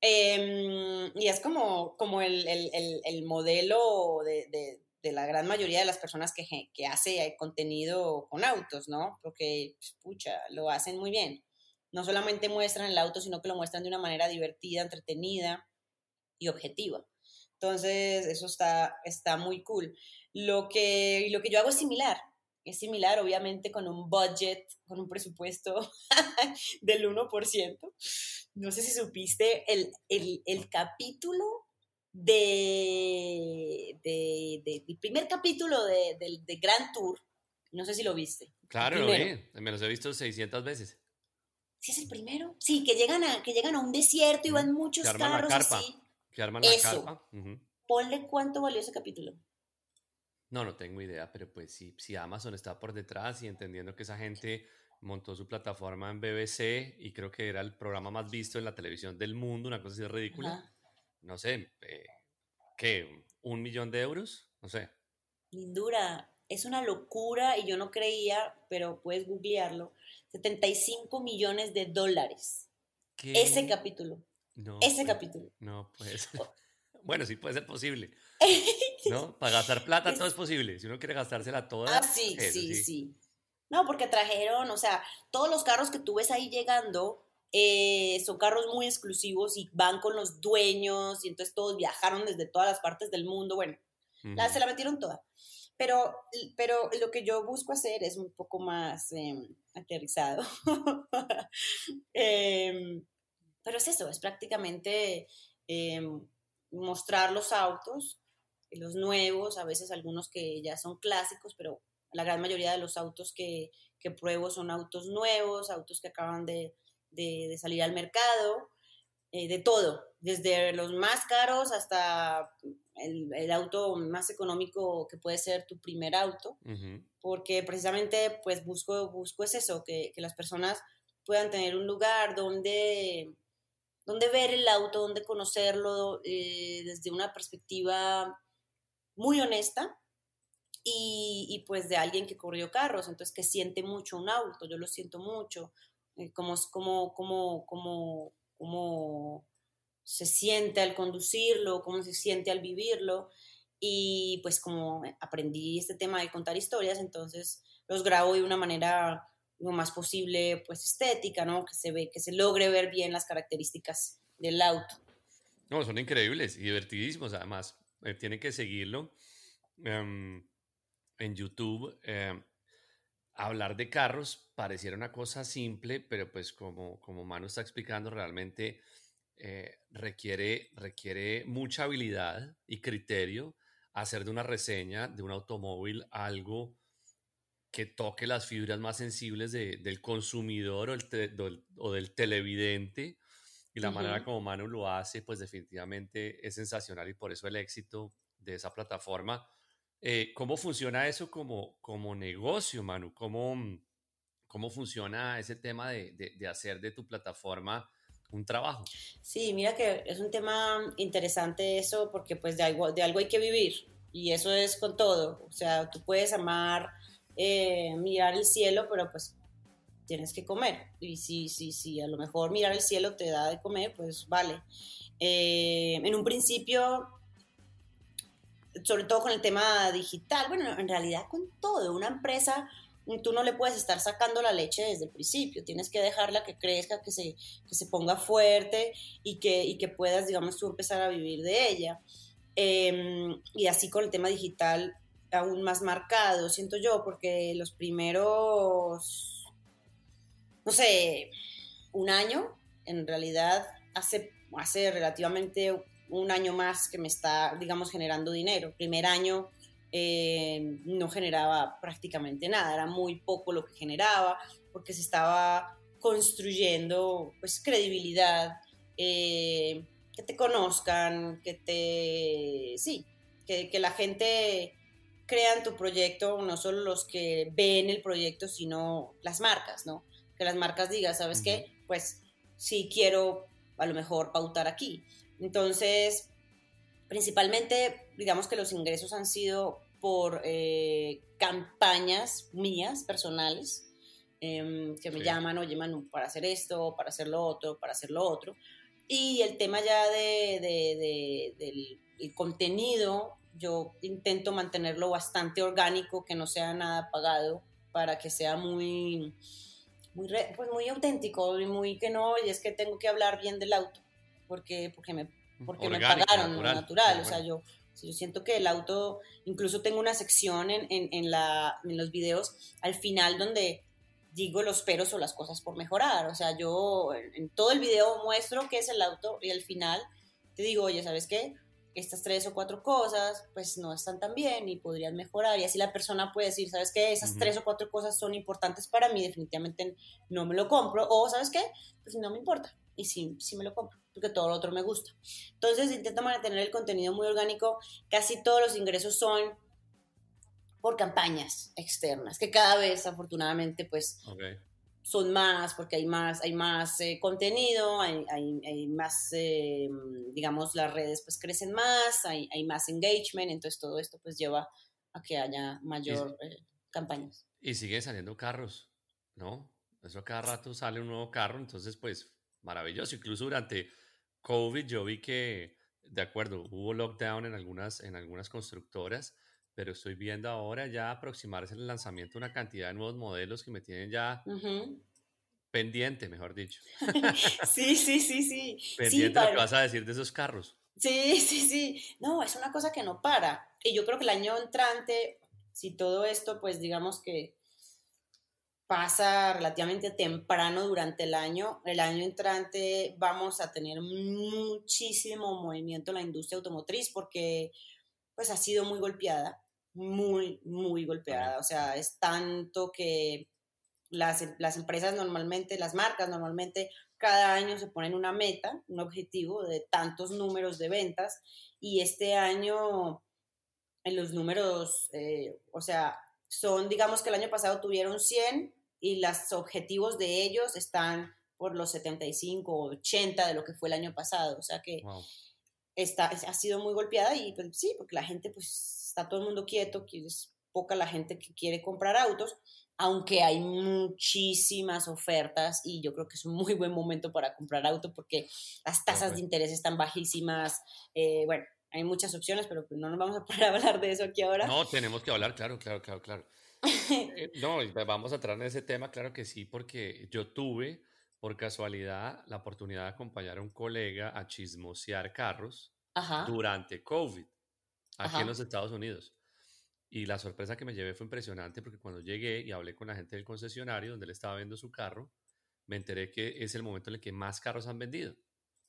Em, y es como, como el, el, el, modelo de, de, de, la gran mayoría de las personas que, que hace contenido con autos, ¿no? Porque, pues, pucha, lo hacen muy bien no solamente muestran el auto, sino que lo muestran de una manera divertida, entretenida y objetiva. Entonces, eso está, está muy cool. Lo que, lo que yo hago es similar. Es similar, obviamente, con un budget, con un presupuesto [LAUGHS] del 1%. No sé si supiste el, capítulo de, de, el primer capítulo de, de, Grand Tour. No sé si lo viste. Claro, lo vi. Me los he visto 600 veces. ¿Sí es el primero? Sí, que llegan a, que llegan a un desierto y van muchos carros así. Que arman la carpa. Ponle cuánto valió ese capítulo. No, no tengo idea, pero pues si, si Amazon está por detrás y entendiendo que esa gente montó su plataforma en BBC y creo que era el programa más visto en la televisión del mundo, una cosa así ridícula. No sé, eh, ¿qué? ¿Un millón de euros? No sé. Lindura, es una locura y yo no creía, pero puedes googlearlo 75 millones de dólares. Ese capítulo. No, ese capítulo. No, pues. [LAUGHS] [LAUGHS] Bueno, sí puede ser posible. [LAUGHS] ¿No? [LAUGHS] Para gastar plata todo es posible. Si uno quiere gastársela toda. Ah, sí, sí, sí, No, porque trajeron, o sea, todos los carros que tú ves ahí llegando eh, son carros muy exclusivos y van con los dueños y entonces todos viajaron desde todas las partes del mundo. Bueno, se la metieron toda. Pero, pero lo que yo busco hacer es un poco más em, aterrizado. [LAUGHS] Em, pero es eso, es prácticamente em, mostrar los autos, los nuevos, a veces algunos que ya son clásicos, pero la gran mayoría de los autos que, que pruebo son autos nuevos, autos que acaban de, de, salir al mercado, eh, de todo, desde los más caros hasta el, auto más económico que puede ser tu primer auto, porque precisamente pues busco, busco es eso, que, las personas puedan tener un lugar donde, donde ver el auto, donde conocerlo eh, desde una perspectiva muy honesta y, pues de alguien que corrió carros, entonces que siente mucho un auto, yo lo siento mucho, eh, como, como, como, como, como se siente al conducirlo, cómo se siente al vivirlo. Y pues como aprendí este tema de contar historias, entonces los grabo de una manera lo más posible pues estética, ¿no? Que se ve, que se logre ver bien las características del auto. No, son increíbles y divertidísimos además. Eh, tienen que seguirlo em, en YouTube. Em, hablar de carros pareciera una cosa simple, pero pues como, como Manu está explicando, realmente eh, requiere, requiere mucha habilidad y criterio hacer de una reseña de un automóvil algo que toque las fibras más sensibles del consumidor o, del televidente. Y la manera como Manu lo hace, pues definitivamente es sensacional y por eso el éxito de esa plataforma. Eh, ¿Cómo funciona eso como, como negocio, Manu? ¿Cómo, ¿Cómo funciona ese tema de, de hacer de tu plataforma un trabajo. Sí, mira que es un tema interesante eso porque pues de algo, de algo hay que vivir y eso es con todo. O sea, tú puedes amar, eh, mirar el cielo, pero pues tienes que comer. Y si, si, si a lo mejor mirar el cielo te da de comer, pues vale. Eh, en un principio, sobre todo con el tema digital, bueno, en realidad con todo, una empresa tú no le puedes estar sacando la leche desde el principio, tienes que dejarla que crezca, que se, que se ponga fuerte y que, y que puedas, digamos, tú empezar a vivir de ella. Em, y así con el tema digital aún más marcado, siento yo, porque los primeros no sé, un año, en realidad hace, hace relativamente un año más que me está, digamos, generando dinero. Primer año eh, no generaba prácticamente nada, era muy poco lo que generaba, porque se estaba construyendo pues credibilidad, eh, que te conozcan, que te, sí, que, que, la gente crea en tu proyecto, no solo los que ven el proyecto, sino las marcas, ¿no? Que las marcas digan, ¿sabes qué? Pues sí quiero a lo mejor pautar aquí. Entonces, principalmente, digamos que los ingresos han sido por eh, campañas mías, personales, em, que me llaman, oye, Manu, para hacer esto, para hacer lo otro, para hacer lo otro. Y el tema ya de, del contenido, yo intento mantenerlo bastante orgánico, que no sea nada pagado, para que sea muy, muy, pues muy auténtico y muy que no, y es que tengo que hablar bien del auto, porque, porque me porque me pagaron natural. O sea, yo, yo siento que el auto, incluso tengo una sección en, en, en, la, en los videos al final donde digo los peros o las cosas por mejorar. O sea, yo en, todo el video muestro qué es el auto y al final te digo, oye, ¿sabes qué? Estas tres o cuatro cosas, pues no están tan bien y podrían mejorar. Y así la persona puede decir, ¿sabes qué? Esas tres o cuatro cosas son importantes para mí, definitivamente no me lo compro. O, ¿sabes qué? Pues no me importa. Y sí, sí me lo compro porque todo lo otro me gusta. Entonces intento mantener el contenido muy orgánico. Casi todos los ingresos son por campañas externas, que cada vez afortunadamente pues son más, porque hay más, hay más eh, contenido, hay, hay, hay más, eh, digamos, las redes pues crecen más, hay, hay, más engagement, entonces todo esto pues lleva a que haya mayor eh, campañas. Y siguen saliendo carros, ¿no? Eso cada rato sale un nuevo carro, entonces pues maravilloso. Incluso durante COVID yo vi que, de acuerdo, hubo lockdown en algunas, en algunas constructoras, pero estoy viendo ahora ya aproximarse el lanzamiento de una cantidad de nuevos modelos que me tienen ya pendiente, mejor dicho. [LAUGHS] sí, sí, sí, sí. Pendiente lo que vas a decir de esos carros. Sí, sí, sí. No, es una cosa que no para. Y yo creo que el año entrante, si todo esto, pues digamos que pasa relativamente temprano durante el año. El año entrante vamos a tener muchísimo movimiento en la industria automotriz porque pues ha sido muy golpeada, muy, muy golpeada. O sea, es tanto que las, las empresas normalmente, las marcas normalmente cada año se ponen una meta, un objetivo de tantos números de ventas y este año en los números, eh, o sea, son, digamos que el año pasado tuvieron 100, y los objetivos de ellos están por los 75 o 80 de lo que fue el año pasado. O sea que está, ha sido muy golpeada y pues, sí, porque la gente pues está todo el mundo quieto, es poca la gente que quiere comprar autos, aunque hay muchísimas ofertas y yo creo que es un muy buen momento para comprar auto porque las tasas de interés están bajísimas. Eh, bueno, hay muchas opciones, pero pues no nos vamos a [LAUGHS] poder hablar de eso aquí ahora. No, tenemos que hablar, claro, claro, claro, claro. [LAUGHS] Eh, no, vamos a entrar en ese tema, claro que sí, porque yo tuve por casualidad la oportunidad de acompañar a un colega a chismosear carros durante COVID aquí en los Estados Unidos. Y la sorpresa que me llevé fue impresionante porque cuando llegué y hablé con la gente del concesionario donde él estaba viendo su carro, me enteré que es el momento en el que más carros han vendido.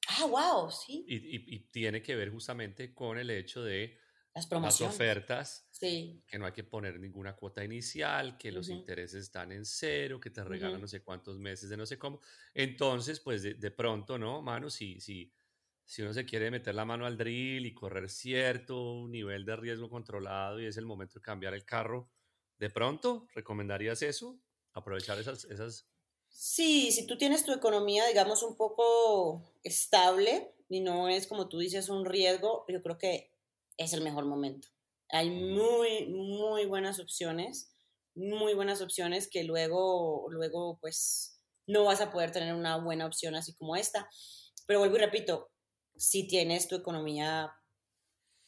Ah, wow, sí. y tiene que ver justamente con el hecho de las promociones. ofertas, sí. que no hay que poner ninguna cuota inicial, que los intereses están en cero, que te regalan no sé cuántos meses de no sé cómo. Entonces, pues de, pronto, ¿no, mano? Si, si, si uno se quiere meter la mano al drill y correr cierto nivel de riesgo controlado y es el momento de cambiar el carro, de pronto, ¿recomendarías eso? Aprovechar esas... esas... Sí, si tú tienes tu economía, digamos, un poco estable y no es, como tú dices, un riesgo, yo creo que es el mejor momento. Hay muy, muy buenas opciones, muy buenas opciones que luego, luego, pues, no vas a poder tener una buena opción así como esta. Pero vuelvo y repito, si tienes tu economía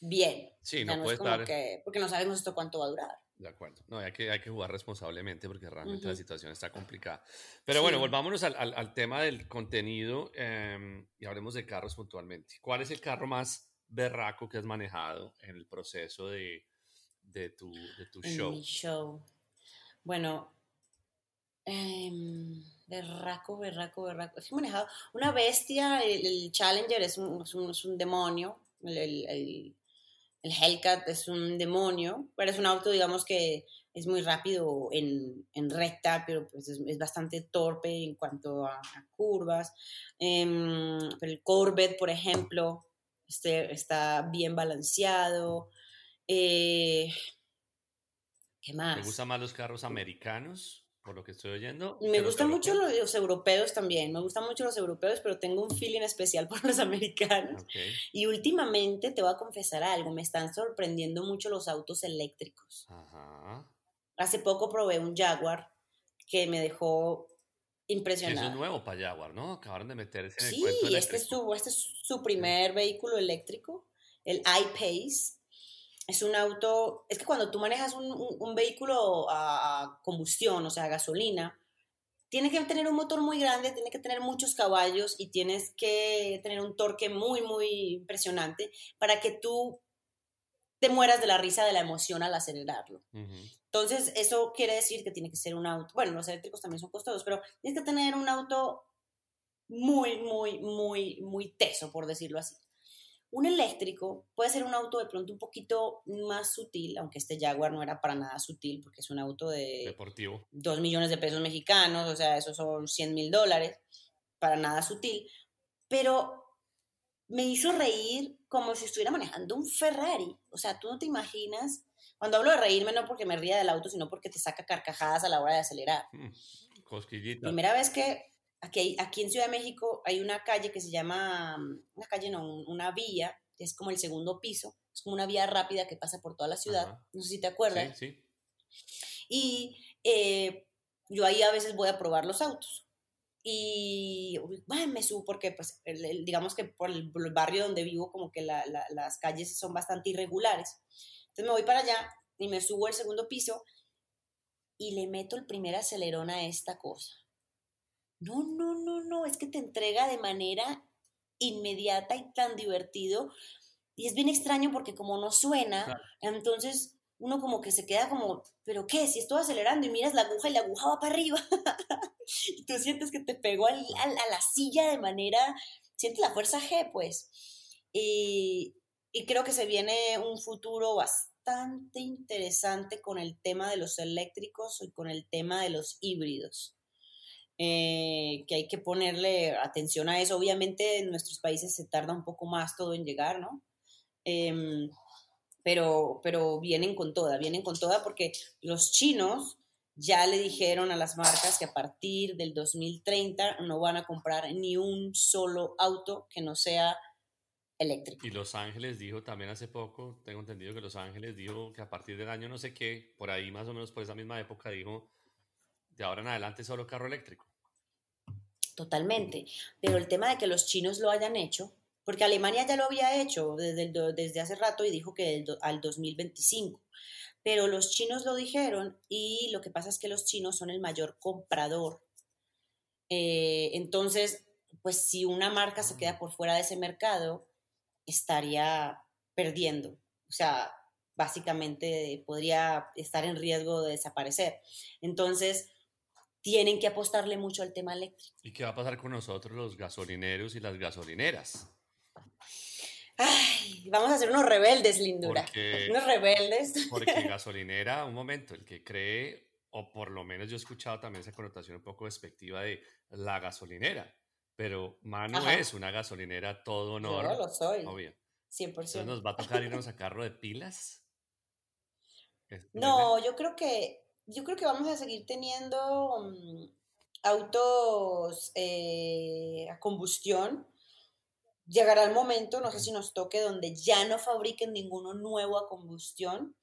bien. Sí, no, puedes estar... porque no sabemos esto cuánto va a durar. De acuerdo. No, hay que, hay que jugar responsablemente porque realmente la situación está complicada. Pero bueno, volvámonos al, al, tema del contenido em, y hablemos de carros puntualmente. ¿Cuál es el carro más berraco que has manejado en el proceso de, de tu, de tu show? show. Bueno, em, berraco, berraco, berraco. Es manejado una bestia, el, Challenger es un, es un, demonio, el, el, el, Hellcat es un demonio, pero es un auto, digamos, que es muy rápido en, en recta, pero pues es, es, bastante torpe en cuanto a, curvas. Em, el Corvette, por ejemplo, este, está bien balanceado. Eh, ¿Qué más? ¿Te gustan más los carros americanos? Por lo que estoy oyendo. Me gustan mucho los, europeos también, me gustan mucho los europeos, pero tengo un feeling especial [LAUGHS] por los americanos. Y últimamente, te voy a confesar algo, me están sorprendiendo mucho los autos eléctricos. Ajá. Hace poco probé un Jaguar que me dejó impresionado. Eso es nuevo para Jaguar, ¿no? Acabaron de meterse en el Sí, este es, su, este es su primer vehículo eléctrico, el iPace es un auto, es que cuando tú manejas un, vehículo a, combustión, o sea, a gasolina, tiene que tener un motor muy grande, tiene que tener muchos caballos y tienes que tener un torque muy, muy impresionante para que tú te mueras de la risa de la emoción al acelerarlo. Entonces, eso quiere decir que tiene que ser un auto, bueno, los eléctricos también son costosos, pero tienes que tener un auto muy, muy, muy, muy teso, por decirlo así. Un eléctrico puede ser un auto de pronto un poquito más sutil, aunque este Jaguar no era para nada sutil porque es un auto de... Deportivo. 2 millones de pesos mexicanos, o sea, esos son 100 mil dólares, para nada sutil. Pero me hizo reír como si estuviera manejando un Ferrari. O sea, tú no te imaginas... Cuando hablo de reírme no porque me ría del auto, sino porque te saca carcajadas a la hora de acelerar. Mm, cosquillita. Primera vez que Aquí, aquí en Ciudad de México hay una calle que se llama, una calle no, una vía, que es como el segundo piso, es como una vía rápida que pasa por toda la ciudad, no sé si te acuerdas. Sí, sí. Y eh, yo ahí a veces voy a probar los autos. Y me subo porque, pues, digamos que por el, barrio donde vivo, como que las calles son bastante irregulares. Entonces me voy para allá y me subo al segundo piso y le meto el primer acelerón a esta cosa. No, no, no, no, es que te entrega de manera inmediata y tan divertido. Y es bien extraño porque como no suena, entonces uno como que se queda como, pero ¿qué? Si estoy acelerando y miras la aguja y la aguja va para arriba. [LAUGHS] y tú sientes que te pegó a la silla de manera, sientes la fuerza G, pues. Y, y creo que se viene un futuro bastante interesante con el tema de los eléctricos y con el tema de los híbridos. Eh, que hay que ponerle atención a eso. Obviamente en nuestros países se tarda un poco más todo en llegar, ¿no? Em, pero, pero vienen con toda, vienen con toda porque los chinos ya le dijeron a las marcas que a partir del 2030 no van a comprar ni un solo auto que no sea eléctrico. Y Los Ángeles dijo también hace poco, tengo entendido que Los Ángeles dijo que a partir del año no sé qué, por ahí más o menos por esa misma época dijo de ahora en adelante solo carro eléctrico. Totalmente. Pero el tema de que los chinos lo hayan hecho, porque Alemania ya lo había hecho desde, hace rato y dijo que al 2025. Pero los chinos lo dijeron y lo que pasa es que los chinos son el mayor comprador. Eh, entonces, pues si una marca se queda por fuera de ese mercado, estaría perdiendo. O sea, básicamente podría estar en riesgo de desaparecer. Entonces, tienen que apostarle mucho al tema eléctrico. ¿Y qué va a pasar con nosotros, los gasolineros y las gasolineras? Ay, vamos a ser unos rebeldes, lindura. [LAUGHS] unos rebeldes. Porque [LAUGHS] gasolinera, un momento, el que cree, o por lo menos yo he escuchado también esa connotación un poco despectiva de la gasolinera, pero Manu es una gasolinera todo honor. Yo lo soy. Obvio. 100%. Entonces nos va a tocar irnos a carro de pilas. No, yo creo que yo creo que vamos a seguir teniendo mm, autos eh, a combustión. Llegará el momento, no sé si nos toque, donde ya no fabriquen ninguno nuevo a combustión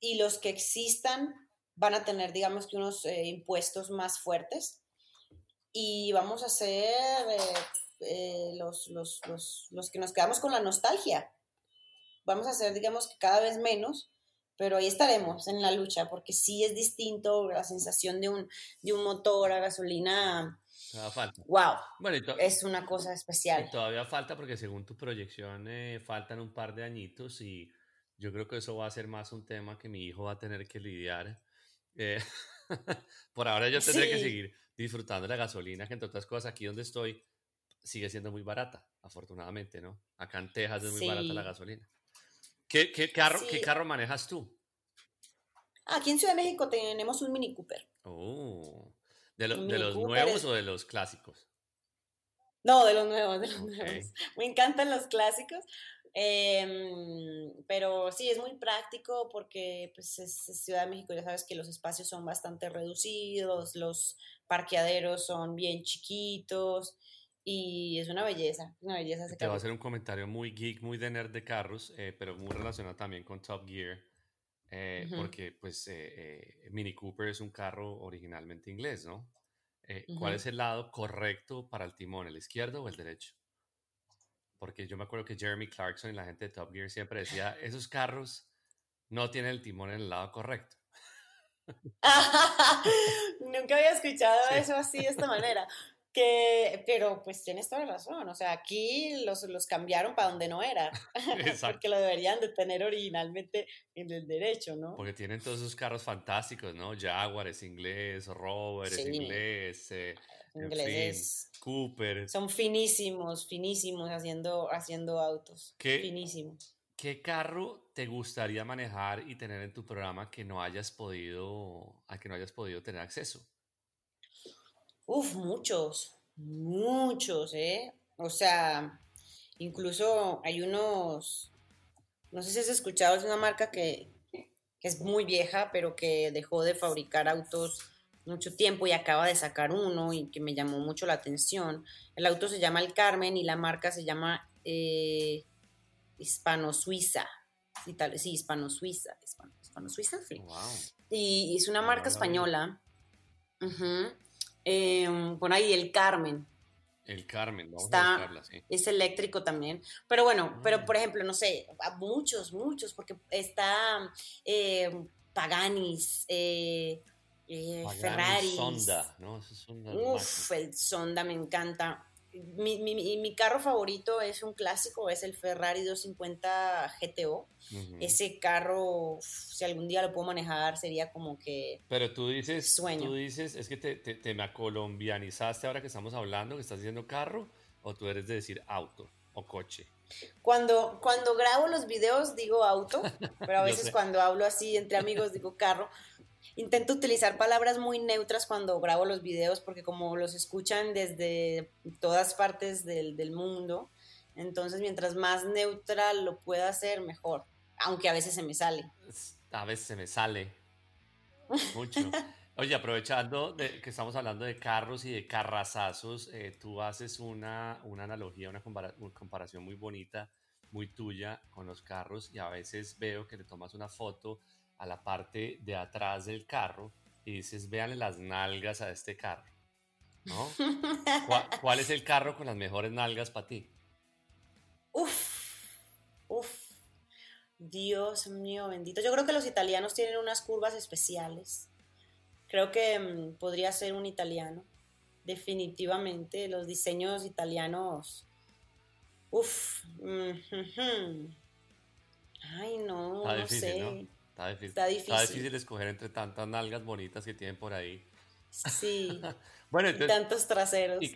y los que existan van a tener, digamos que unos eh, impuestos más fuertes y vamos a ser eh, los, los, los, los que nos quedamos con la nostalgia. Vamos a ser, digamos que cada vez menos pero ahí estaremos en la lucha, porque sí es distinto la sensación de un, de un motor a gasolina. Todavía falta. ¡Wow! Bueno, es una cosa especial. todavía falta porque según tu proyección eh, faltan un par de añitos y yo creo que eso va a ser más un tema que mi hijo va a tener que lidiar Eh, [LAUGHS] por ahora yo tendré que Sí, seguir disfrutando la gasolina, que entre otras cosas aquí donde estoy sigue siendo muy barata, afortunadamente, ¿no? Acá en Texas es muy barata la sí, gasolina. ¿Qué, qué carro, qué carro manejas tú? Aquí en Ciudad de México tenemos un Mini Cooper. Oh, ¿de, lo- los Cooper nuevos es... o de los clásicos? No, de los nuevos, de los nuevos. Me encantan los clásicos. em, pero sí, es muy práctico porque pues, es, es Ciudad de México, ya sabes que los espacios son bastante reducidos, los parqueaderos son bien chiquitos y es una belleza, una belleza ese Te voy a hacer un comentario muy geek, muy de nerd de carros, eh, pero muy relacionado también con Top Gear, eh, Ujú, porque pues eh, eh, Mini Cooper es un carro originalmente inglés, ¿no? Eh, ¿cuál ujú. es el lado correcto para el timón, el izquierdo o el derecho? Porque yo me acuerdo que Jeremy Clarkson y la gente de Top Gear siempre decía, esos carros no tienen el timón en el lado correcto. [LAUGHS] Nunca había escuchado [LAUGHS] Sí, eso así de esta manera. Que, pero pues tienes toda la razón. O sea, aquí los, los cambiaron para donde no era. [LAUGHS] Porque lo deberían de tener originalmente en el derecho, ¿no? Porque tienen todos esos carros fantásticos, ¿no? Jaguar es inglés, Rover es inglés, eh, en fin, Cooper. son finísimos, finísimos haciendo, haciendo autos. ¿Qué, Finísimos. qué carro te gustaría manejar y tener en tu programa que no hayas podido, al que no hayas podido tener acceso? Uf, muchos, muchos, ¿eh? O sea, incluso hay unos, no sé si has escuchado, es una marca que, que es muy vieja, pero que dejó de fabricar autos mucho tiempo y acaba de sacar uno y que me llamó mucho la atención. El auto se llama El Carmen y la marca se llama eh, Hispano-Suiza. Sí, tal- sí, Hispano-Suiza. Hispano- Hispano-Suiza, sí. Wow, Y es una marca oído. Em, por ahí el Carmen. El Carmen, vamos a Está, buscarla, sí. es eléctrico también. Pero bueno, pero Mm, por ejemplo, no sé, a muchos, muchos, porque está eh, Paganis, eh, eh, Pagani Ferraris. Sonda, ¿no? Los máximos. Uf, el Sonda me encanta. Mi, mi- mi- carro favorito es un clásico, es el Ferrari 250 GTO. Ese carro, si algún día lo puedo manejar, sería como que Pero tú dices, sueño. tú dices, es que te, te, te me acolombianizaste ahora que estamos hablando, que estás diciendo carro, o tú eres de decir auto o coche. Cuando, cuando grabo los videos digo auto, [LAUGHS] pero a veces cuando hablo así entre amigos digo carro. Intento utilizar palabras muy neutras cuando grabo los videos porque como los escuchan desde todas partes del, del mundo, entonces mientras más neutral lo pueda hacer, mejor. Aunque a veces se me sale. A veces se me sale mucho. [LAUGHS] Oye, aprovechando de que estamos hablando de carros y de carrazazos, eh, tú haces una, una analogía, una, compara- una comparación muy bonita, muy tuya con los carros y a veces veo que le tomas una foto a la parte de atrás del carro y dices, véanle las nalgas a este carro, ¿no? [LAUGHS] ¿Cuál, cuál es el carro con las mejores nalgas para ti? Uf, uf, Dios mío bendito. Yo creo que los italianos tienen unas curvas especiales. Creo que mm, podría ser un italiano, definitivamente. Los diseños italianos, uf. mm. Ay, no, Está no difícil, ¿no? Está difícil. Está Está difícil. difícil escoger entre tantas nalgas bonitas que tienen por ahí. Sí, [LAUGHS] Bueno, y tantos traseros. y-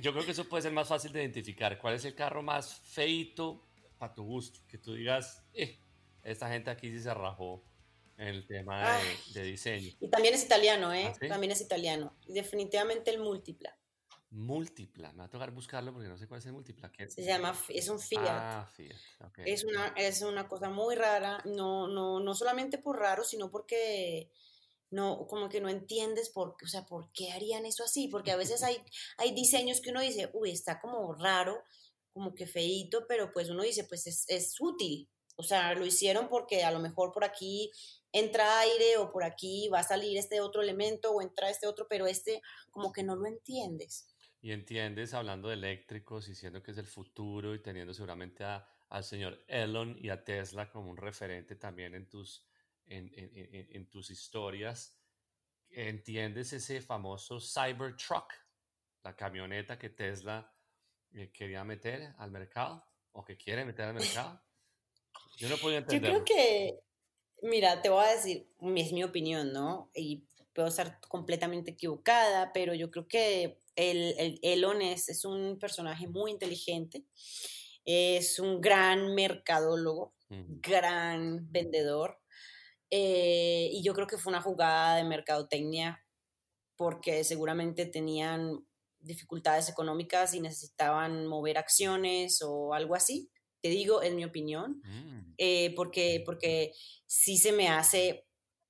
yo creo que eso puede ser más fácil de identificar. ¿Cuál es el carro más feito para tu gusto? Que tú digas, eh, esta gente aquí sí se rajó en el tema de, de diseño. y también es italiano, ¿Ah, ¿eh? sí? También es italiano. Y definitivamente el múltipla. Múltipla. Me va a tocar buscarlo porque no sé cuál es el múltipla. ¿Qué? Se llama, es un Fiat. Ah, Fiat. Es una, es una cosa muy rara, no, no, no solamente por raro, sino porque no, como que no entiendes por, o sea, por qué harían eso así, porque a veces hay, hay diseños que uno dice, uy, está como raro, como que feíto, pero pues uno dice, pues es, es útil, o sea, lo hicieron porque a lo mejor por aquí entra aire o por aquí va a salir este otro elemento o entra este otro, pero este como que no lo entiendes. Y entiendes, hablando de eléctricos, diciendo que es el futuro y teniendo seguramente a- al señor Elon y a Tesla como un referente también en tus, en, en- en- en tus historias, ¿entiendes ese famoso Cybertruck, la camioneta que Tesla eh, quería meter al mercado o que quiere meter al mercado? Yo no podía Yo creo que Mira, te voy a decir, es mi opinión, ¿no? Y puedo estar completamente equivocada, pero yo creo que el, el Elon es, es un personaje muy inteligente, es un gran mercadólogo, gran vendedor, eh, y yo creo que fue una jugada de mercadotecnia porque seguramente tenían dificultades económicas y necesitaban mover acciones o algo así. Te digo, en mi opinión, mm. eh, porque, porque sí se me hace,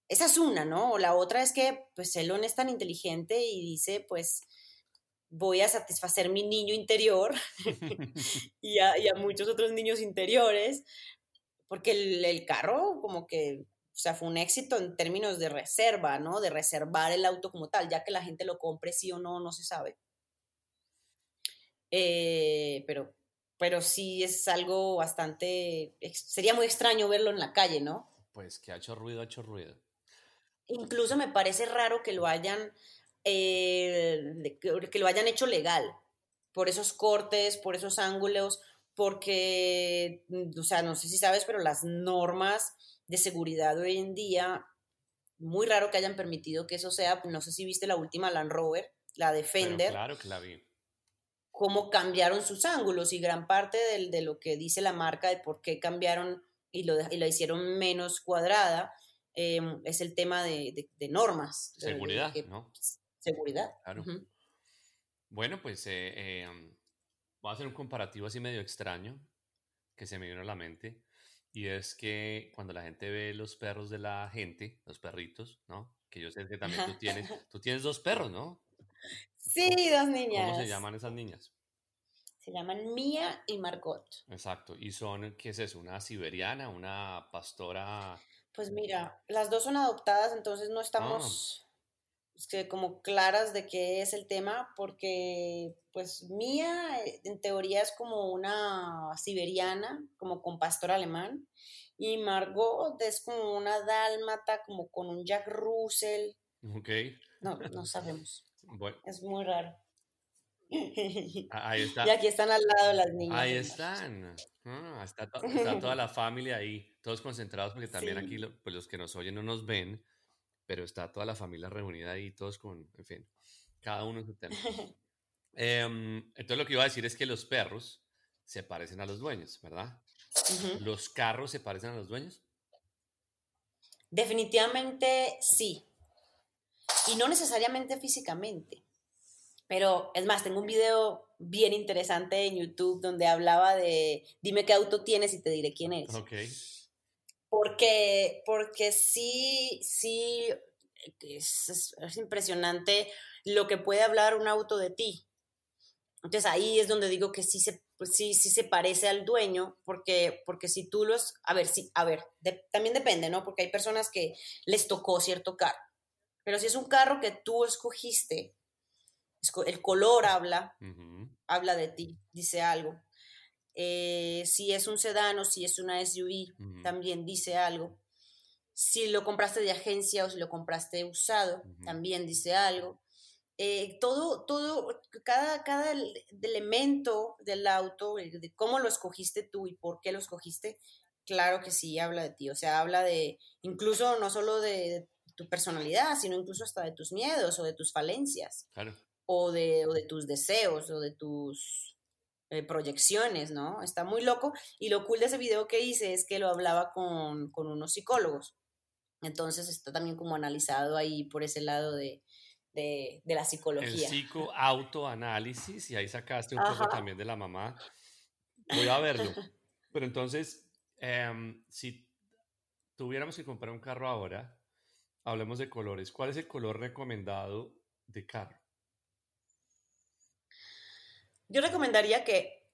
esa es una, ¿no? O la otra es que, pues, Elon es tan inteligente y dice, pues, voy a satisfacer mi niño interior [LAUGHS] [LAUGHS] y, a, muchos otros niños interiores, porque el, el, carro como que, o sea, fue un éxito en términos de reserva, ¿no? De reservar el auto como tal, ya que la gente lo compre sí o no, no se sabe. Eh, pero, pero sí es algo bastante, sería muy extraño verlo en la calle, ¿no? Pues que ha hecho ruido, ha hecho ruido. Incluso me parece raro que lo hayan, eh, que lo hayan hecho legal, por esos cortes, por esos ángulos, porque, o sea, no sé si sabes, pero las normas de seguridad hoy en día, muy raro que hayan permitido que eso sea, no sé si viste la última Land Rover, la Defender. claro que la vi cómo cambiaron sus ángulos y gran parte de, lo que dice la marca de por qué cambiaron y lo, y hicieron menos cuadrada em, es el tema de, normas. Seguridad, ¿no? Seguridad. Claro. Bueno, pues eh, em, voy a hacer un comparativo así medio extraño que se me vino a la mente. Y es que cuando la gente ve los perros de la gente, los perritos, ¿no? Que yo sé que también tú tienes, [LAUGHS] tú tienes dos perros, ¿no? Sí, dos niñas. ¿Cómo se llaman esas niñas? Se llaman Mía y Margot. Exacto. ¿Y son, qué es eso? ¿Una siberiana? ¿Una pastora? Pues mira, las dos son adoptadas, entonces no estamos ah. Como claras de qué es el tema, porque pues Mía eh, en teoría es como una siberiana, como con pastor alemán, y Margot es como una dálmata, como con un Jack Russell. Ok. No, no sabemos. Es muy raro. Ah, ahí está. Y aquí están al lado las niñas. Ahí están. Ah, [LAUGHS] está, toda la familia ahí, todos concentrados, porque también aquí pues los que nos oyen no nos ven, pero está toda la familia reunida ahí, todos con, en fin, cada uno en su tema. [LAUGHS] Em, entonces lo que iba a decir es que los perros se parecen a los dueños, ¿verdad? ¿Los carros se parecen a los dueños? Definitivamente sí y no necesariamente físicamente. Pero es más, tengo un video bien interesante en YouTube donde hablaba de dime qué auto tienes y te diré quién es. Ok. Porque, porque sí, sí, es, es, impresionante lo que puede hablar un auto de ti. Entonces ahí es donde digo que sí se, pues sí, sí se parece al dueño, porque, porque si tú los, a ver, sí, a ver, también depende, ¿no? Porque hay personas que les tocó cierto carro. Pero si es un carro que tú escogiste, el color habla, habla de ti, dice algo. Eh, si es un sedán o si es una SUV, también dice algo. Si lo compraste de agencia o si lo compraste usado, también dice algo. Eh, todo, todo, cada, cada elemento del auto, de cómo lo escogiste tú y por qué lo escogiste, claro que sí habla de ti. O sea, habla de, incluso no solo de tu personalidad, sino incluso hasta de tus miedos o de tus falencias. O de, de tus deseos o de tus eh, proyecciones, ¿no? Está muy loco. Y lo cool de ese video que hice es que lo hablaba con, unos psicólogos. Entonces está también como analizado ahí por ese lado de, la psicología. El psicoautoanálisis, y ahí sacaste un poco también de la mamá. Voy a verlo. [LAUGHS] Pero entonces, em, si tuviéramos que comprar un carro ahora, hablemos de colores. ¿Cuál es el color recomendado de carro? Yo recomendaría que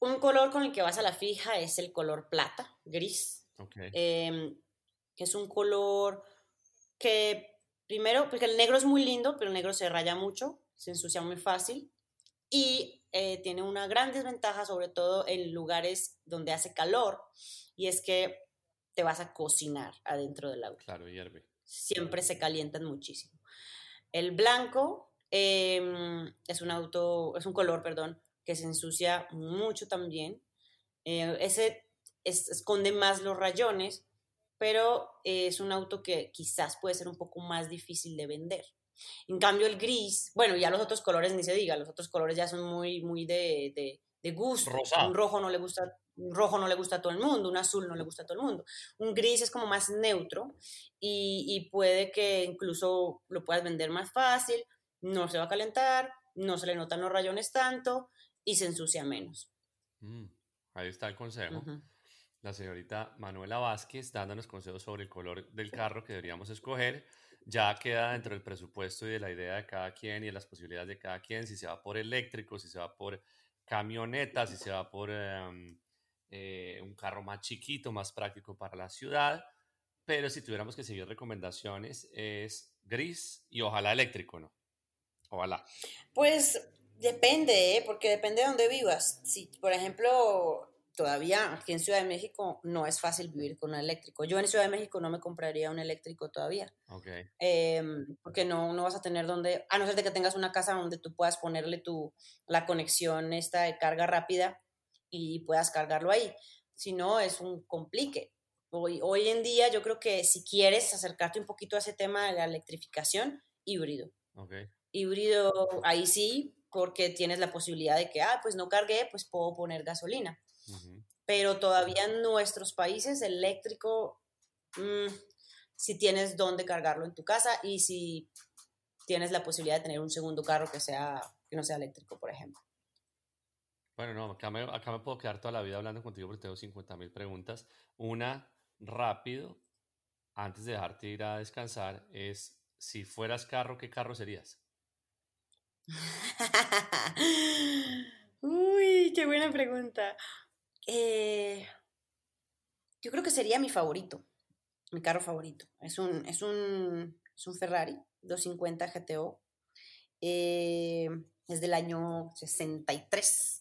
un color con el que vas a la fija es el color plata, gris. Em, que es un color que, primero, porque el negro es muy lindo, pero el negro se raya mucho, se ensucia muy fácil y eh, tiene una gran desventaja, sobre todo en lugares donde hace calor, y es que te vas a cocinar adentro del auto. Claro, hierve siempre se calientan muchísimo. El blanco em, es un auto, es un color, perdón, que se ensucia mucho también. Eh, ese esconde más los rayones, pero es un auto que quizás puede ser un poco más difícil de vender. En cambio, el gris, bueno, ya los otros colores ni se diga, los otros colores ya son muy, muy de, de, de gusto. Un rojo no le gusta un rojo no le gusta a todo el mundo, un azul no le gusta a todo el mundo. Un gris es como más neutro y, y, puede que incluso lo puedas vender más fácil, no se va a calentar, no se le notan los rayones tanto y se ensucia menos. Mm, ahí está el consejo. La señorita Manuela Vázquez dándonos consejos sobre el color del carro que deberíamos escoger. Ya queda dentro del presupuesto y de la idea de cada quien y de las posibilidades de cada quien, si se va por eléctrico, si se va por camioneta, si se va por em, eh, un carro más chiquito, más práctico para la ciudad. Pero si tuviéramos que seguir recomendaciones, es gris y ojalá eléctrico, ¿no? Ojalá. Pues depende, ¿eh? porque depende de dónde vivas. Si, por ejemplo, todavía aquí en Ciudad de México no es fácil vivir con un eléctrico. Yo en Ciudad de México no me compraría un eléctrico todavía. Okay. Em, porque no, no vas a tener donde, a no ser de que tengas una casa donde tú puedas ponerle tu, la conexión esta de carga rápida y puedas cargarlo ahí. Si no, es un complique. Hoy, hoy en día yo creo que si quieres acercarte un poquito a ese tema de la electrificación, híbrido. Okay. Híbrido, ahí sí, porque tienes la posibilidad de que, ah, pues no cargué, pues puedo poner gasolina pero todavía en nuestros países eléctrico, mm, si tienes dónde cargarlo en tu casa y si tienes la posibilidad de tener un segundo carro que, sea, que no sea eléctrico, por ejemplo. Bueno, no, acá me, acá me puedo quedar toda la vida hablando contigo porque tengo 50 mil preguntas. Una, rápido, antes de dejarte ir a descansar, es si fueras carro, ¿qué carro serías? [LAUGHS] Uy, qué buena pregunta. Eh, yo creo que sería mi favorito, mi carro favorito. Es un, es un, es un Ferrari 250 GTO. Eh, es del año 63.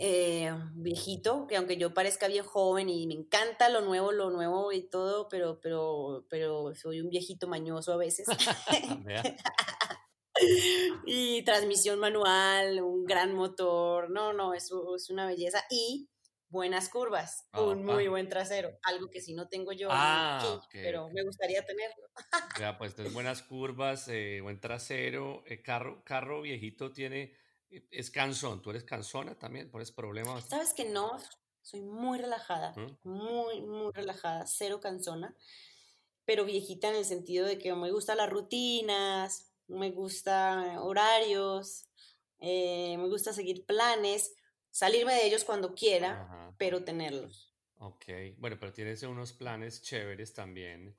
Eh, viejito, que aunque yo parezca bien joven y me encanta lo nuevo, lo nuevo y todo, pero, pero, pero soy un viejito mañoso a veces. [LAUGHS] [LAUGHS] [LAUGHS] y transmisión manual, un gran motor, no, no, eso es una belleza. Y buenas curvas, un muy buen trasero, algo que si no tengo yo, ah, pero me gustaría tenerlo. [LAUGHS] ya, pues entonces buenas curvas, eh, buen trasero, eh, carro, carro viejito tiene, eh, es cansón, ¿tú eres cansona también? ¿Pones problemas? Sabes que no, soy muy relajada, ¿Mm? muy, muy relajada, cero cansona, pero viejita en el sentido de que me gustan las rutinas, me gusta horarios, eh, me gusta seguir planes, salirme de ellos cuando quiera, pero tenerlos. Ok, bueno, pero tienes unos planes chéveres también,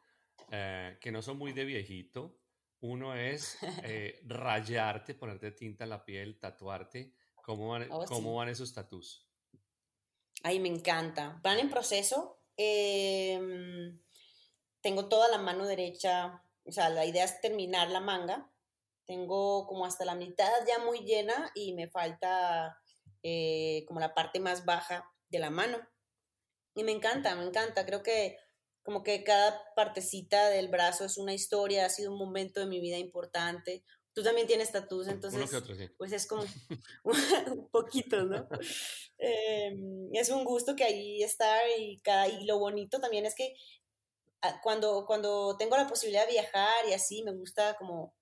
eh, que no son muy de viejito. Uno es [LAUGHS] eh, rayarte, ponerte tinta en la piel, tatuarte. ¿Cómo van, oh, ¿cómo van esos tatus? Ay, me encanta. Van en proceso. Em, tengo toda la mano derecha, o sea, la idea es terminar la manga tengo como hasta la mitad ya muy llena y me falta eh, como la parte más baja de la mano. Y me encanta, me encanta. Creo que como que cada partecita del brazo es una historia, ha sido un momento de mi vida importante. Tú también tienes tatuos, entonces, pues es como [LAUGHS] [LAUGHS] un poquito, ¿no? [LAUGHS] Em, es un gusto que ahí está y, cada, y lo bonito también es que ah, cuando, cuando tengo la posibilidad de viajar y así, me gusta como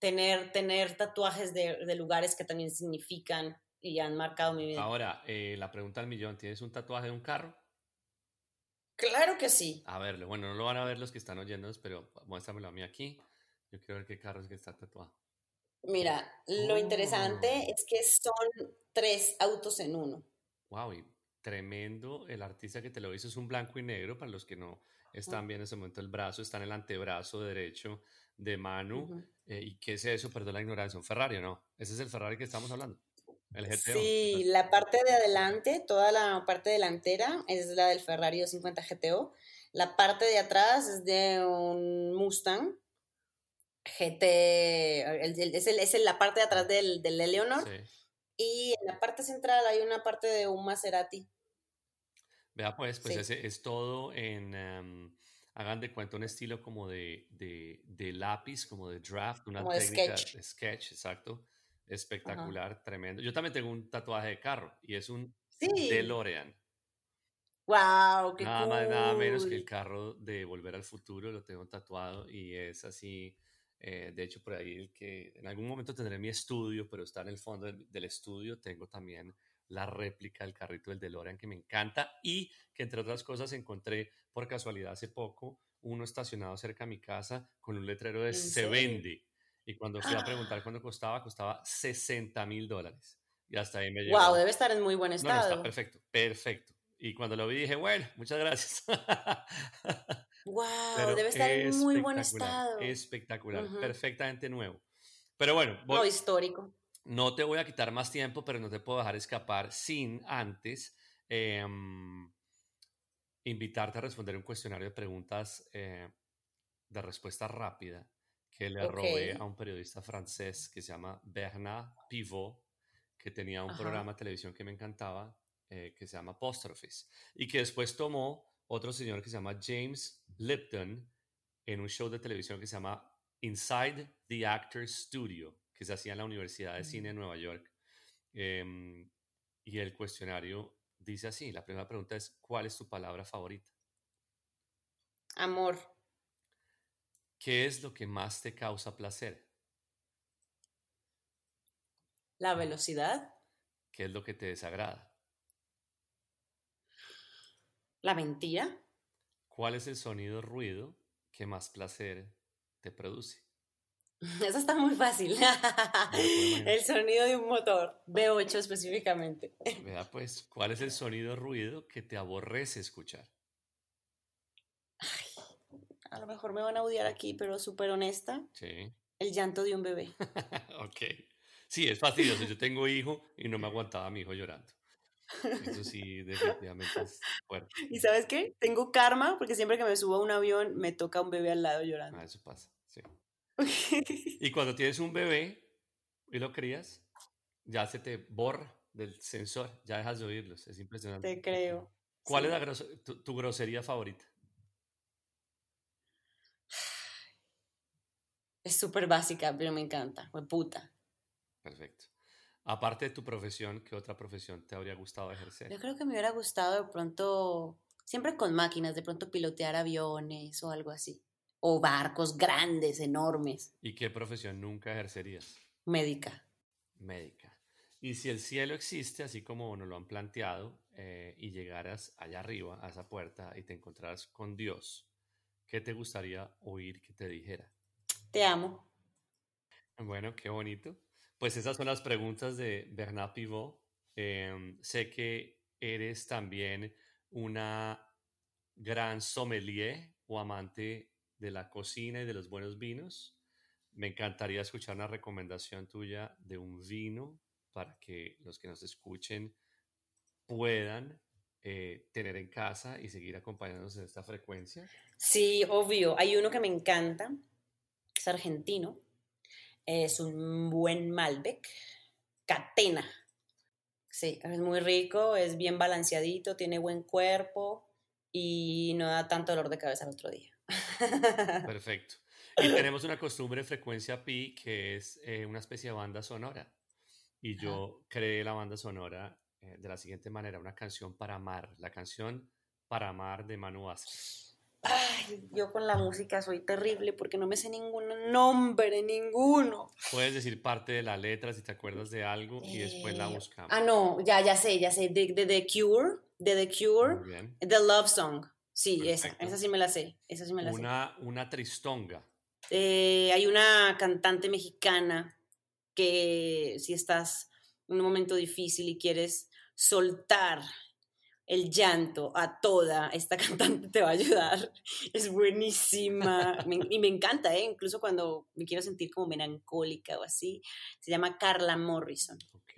tener, tener tatuajes de, lugares que también significan y han marcado mi vida. Ahora, eh, la pregunta al millón, ¿tienes un tatuaje de un carro? Claro que sí. A verlo, bueno, no lo van a ver los que están oyendo, pero muéstramelo a mí aquí. Yo quiero ver qué carro es que está tatuado. Mira, lo interesante oh. es que son tres autos en uno. Wow, y tremendo. El artista que te lo hizo es un blanco y negro. Para los que no están viendo en ese momento, el brazo está en el antebrazo derecho de Manu. Eh, ¿Y qué es eso? Perdón la ignorancia, un Ferrari, ¿no? Ese es el Ferrari que estamos hablando. El GTO. Sí, la parte de adelante, toda la parte delantera es la del Ferrari 250 GTO. La parte de atrás es de un Mustang GT, es, el, es la parte de atrás del, del Eleonor. Y en la parte central hay una parte de un Maserati. Vea, pues, pues ese es todo en, em, hagan de cuenta un estilo como de, de, lápiz, como de draft, una técnica sketch. de sketch, exacto. Espectacular, tremendo. Yo también tengo un tatuaje de carro y es un DeLorean. ¡Wow! ¡Qué Nada más, nada menos que el carro de Volver al Futuro, lo tengo tatuado y es así. eh, de hecho, por ahí el que en algún momento tendré mi estudio, pero está en el fondo del, del estudio. Tengo también la réplica del carrito del DeLorean que me encanta y que entre otras cosas encontré por casualidad hace poco uno estacionado cerca de mi casa con un letrero de ¿En se vende. Y cuando fui a preguntar ¡Ah! cuánto costaba, costaba 60 mil dólares. Y hasta ahí me llegó. ¡Wow! Debe estar en muy buen No, no, está estado. perfecto, perfecto. Y cuando lo vi dije, bueno, muchas gracias. [LAUGHS] ¡Wow! Pero Debe estar en muy buen estado. espectacular, perfectamente nuevo. Pero bueno, No, histórico. No te voy a quitar más tiempo, pero no te puedo dejar escapar sin antes em, invitarte a responder un cuestionario de preguntas eh, de respuesta rápida que le Ok. robé a un periodista francés que se llama Bernard Pivot, que tenía un Ajá. programa de televisión que me encantaba, eh, que se llama Apostrophes, y que después tomó otro señor que se llama James Lipton en un show de televisión que se llama Inside the Actors Studio, que se hacía en la Universidad de Cine de Nueva York. Em, y el cuestionario dice así, la primera pregunta es, ¿cuál es tu palabra favorita? Amor. ¿Qué es lo que más te causa placer? La velocidad. ¿Qué es lo que te desagrada? La mentira. ¿Cuál es el sonido ruido que más placer te produce? [LAUGHS] Eso está muy fácil. imaginar. El sonido de un motor. V8 específicamente. Vea pues, ¿cuál es el sonido ruido que te aborrece escuchar? A lo mejor me van a odiar aquí, pero súper honesta. Sí. El llanto de un bebé. [LAUGHS] ok. Sí, es fastidioso. Yo tengo hijo y no me aguantaba a mi hijo llorando. Eso sí, definitivamente es fuerte. ¿Y sabes qué? Tengo karma porque siempre que me subo a un avión me toca un bebé al lado llorando. Ah, eso pasa. [LAUGHS] Y cuando tienes un bebé y lo crías, ya se te borra del sensor, ya dejas de oírlos. Es impresionante. Te creo. ¿Cuál Sí. es la groso- tu, tu grosería favorita? Es súper básica, pero me encanta. Puta. Perfecto. Aparte de tu profesión, ¿qué otra profesión te habría gustado ejercer? Yo creo que me hubiera gustado de pronto, siempre con máquinas, de pronto pilotear aviones o algo así. O barcos grandes, enormes. ¿Y qué profesión nunca ejercerías? Médica. Médica. Y si el cielo existe, así como nos lo han planteado, eh, y llegaras allá arriba, a esa puerta, y te encontraras con Dios, ¿qué te gustaría oír que te dijera? Te amo. Bueno, qué bonito. Pues esas son las preguntas de Bernard Pivot. Em, sé que eres también una gran sommelier o amante de la cocina y de los buenos vinos. Me encantaría escuchar una recomendación tuya de un vino para que los que nos escuchen puedan eh, tener en casa y seguir acompañándonos en esta frecuencia. Sí, obvio. Hay uno que me encanta. Es argentino. Es un buen Malbec. Catena. Sí, es muy rico, es bien balanceadito, tiene buen cuerpo y no da tanto dolor de cabeza al otro día. [LAUGHS] Perfecto. Y tenemos una costumbre en frecuencia pi que es eh, una especie de banda sonora. Y yo creé la banda sonora eh, de la siguiente manera, una canción para amar, la canción para amar de Manu Vázquez. Ay, yo con la música soy terrible porque no me sé ningún nombre, ninguno. Puedes decir parte de la letra si te acuerdas de algo y después la Eh, buscamos. Ah, no, ya, ya sé, ya sé. De, de The Cure, de The Cure. The Love Song. Sí, esa, Perfecto. esa sí me la sé, esa sí me la sé. Una, una tristonga. Eh, hay una cantante mexicana que si estás en un momento difícil y quieres soltar el llanto a toda, esta [LAUGHS] cantante te va a ayudar. Es buenísima me- y me encanta, ¿eh? incluso cuando me quiero sentir como melancólica o así. Se llama Carla Morrison. Ok.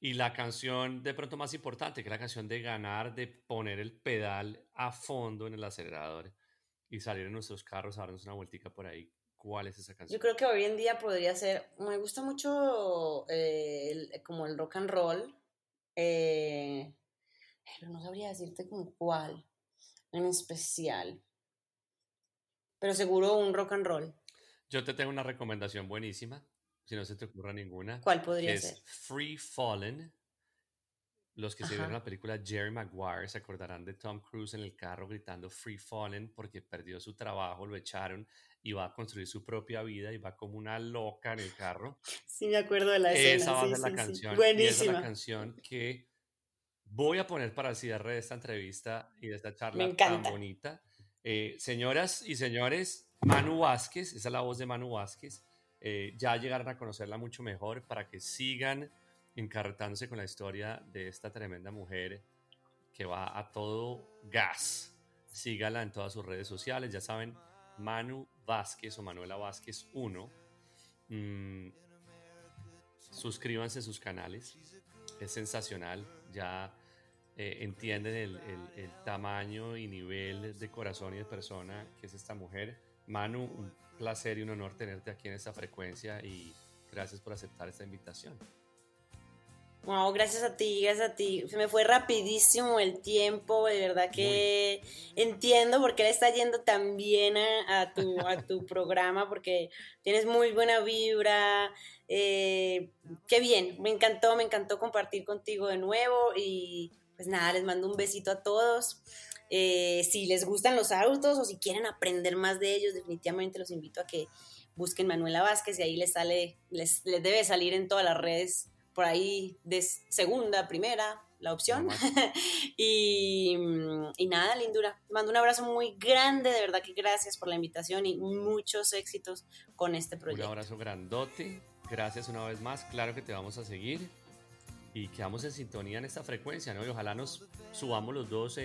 Y la canción de pronto más importante, que es la canción de ganar, de poner el pedal a fondo en el acelerador y salir en nuestros carros a darnos una vueltica por ahí. ¿Cuál es esa canción? Yo creo que hoy en día podría ser, me gusta mucho eh, el- como el rock and roll, eh, pero no sabría decirte como cuál en especial, pero seguro un rock and roll. Yo te tengo una recomendación buenísima, si no se te ocurra ninguna, ¿Cuál que podría es ser? Free Fallen los que se vieron la película Jerry Maguire se acordarán de Tom Cruise en el carro gritando Free Fallen porque perdió su trabajo, lo echaron y va a construir su propia vida y va como una loca en el carro. Sí, me acuerdo de la escena. Esa va a sí, ser la sí, canción. Y esa es Buenísima. la canción que voy a poner para el cierre de esta entrevista y de esta charla Me tan bonita. Eh, señoras y señores, Manu Vázquez, esa es la voz de Manu Vázquez. Eh, ya llegaron a conocerla mucho mejor para que sigan encarretándose con la historia de esta tremenda mujer que va a todo gas. Sígala en todas sus redes sociales, ya saben, Manu Vázquez o Manuela Vázquez 1. Mm, suscríbanse a sus canales, es sensacional, ya eh, entienden el, el- el tamaño y nivel de corazón y de persona que es esta mujer. Manu, un placer y un honor tenerte aquí en esta frecuencia y gracias por aceptar esta invitación. Wow, gracias a ti, gracias a ti. Se me fue rapidísimo el tiempo, de verdad que entiendo por qué le está yendo tan bien a, a tu, a tu [LAUGHS] programa, porque tienes muy buena vibra. eh, qué bien, me encantó, me encantó compartir contigo de nuevo y pues nada, les mando un besito a todos. Eh, si les gustan los autos o si quieren aprender más de ellos, definitivamente los invito a que busquen Manuela Vázquez y ahí les sale, les, les debe salir en todas las redes por ahí de segunda, primera, la opción. [LAUGHS] Y, y nada, lindura. Te mando un abrazo muy grande, de verdad que gracias por la invitación y muchos éxitos con este Un proyecto. abrazo grandote, gracias una vez más, claro que te vamos a seguir y quedamos en sintonía en esta frecuencia, ¿no? Y ojalá nos subamos los dos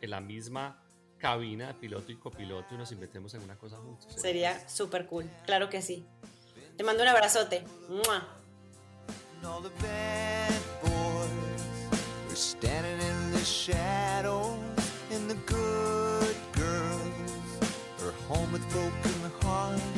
en, la misma cabina de piloto y copiloto y nos inventemos en una cosa juntos. Sería súper cool, claro que sí. Te mando un abrazote. ¡Mua! And all the bad boys are standing in the shadows, and the good girls are home with broken hearts.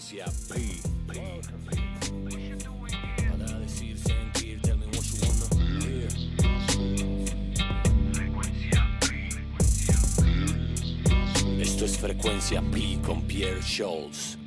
Frecuencia P. P. Para decir, sentir, tell me what you wanna hear. Esto es frecuencia P con Pierre Scholz.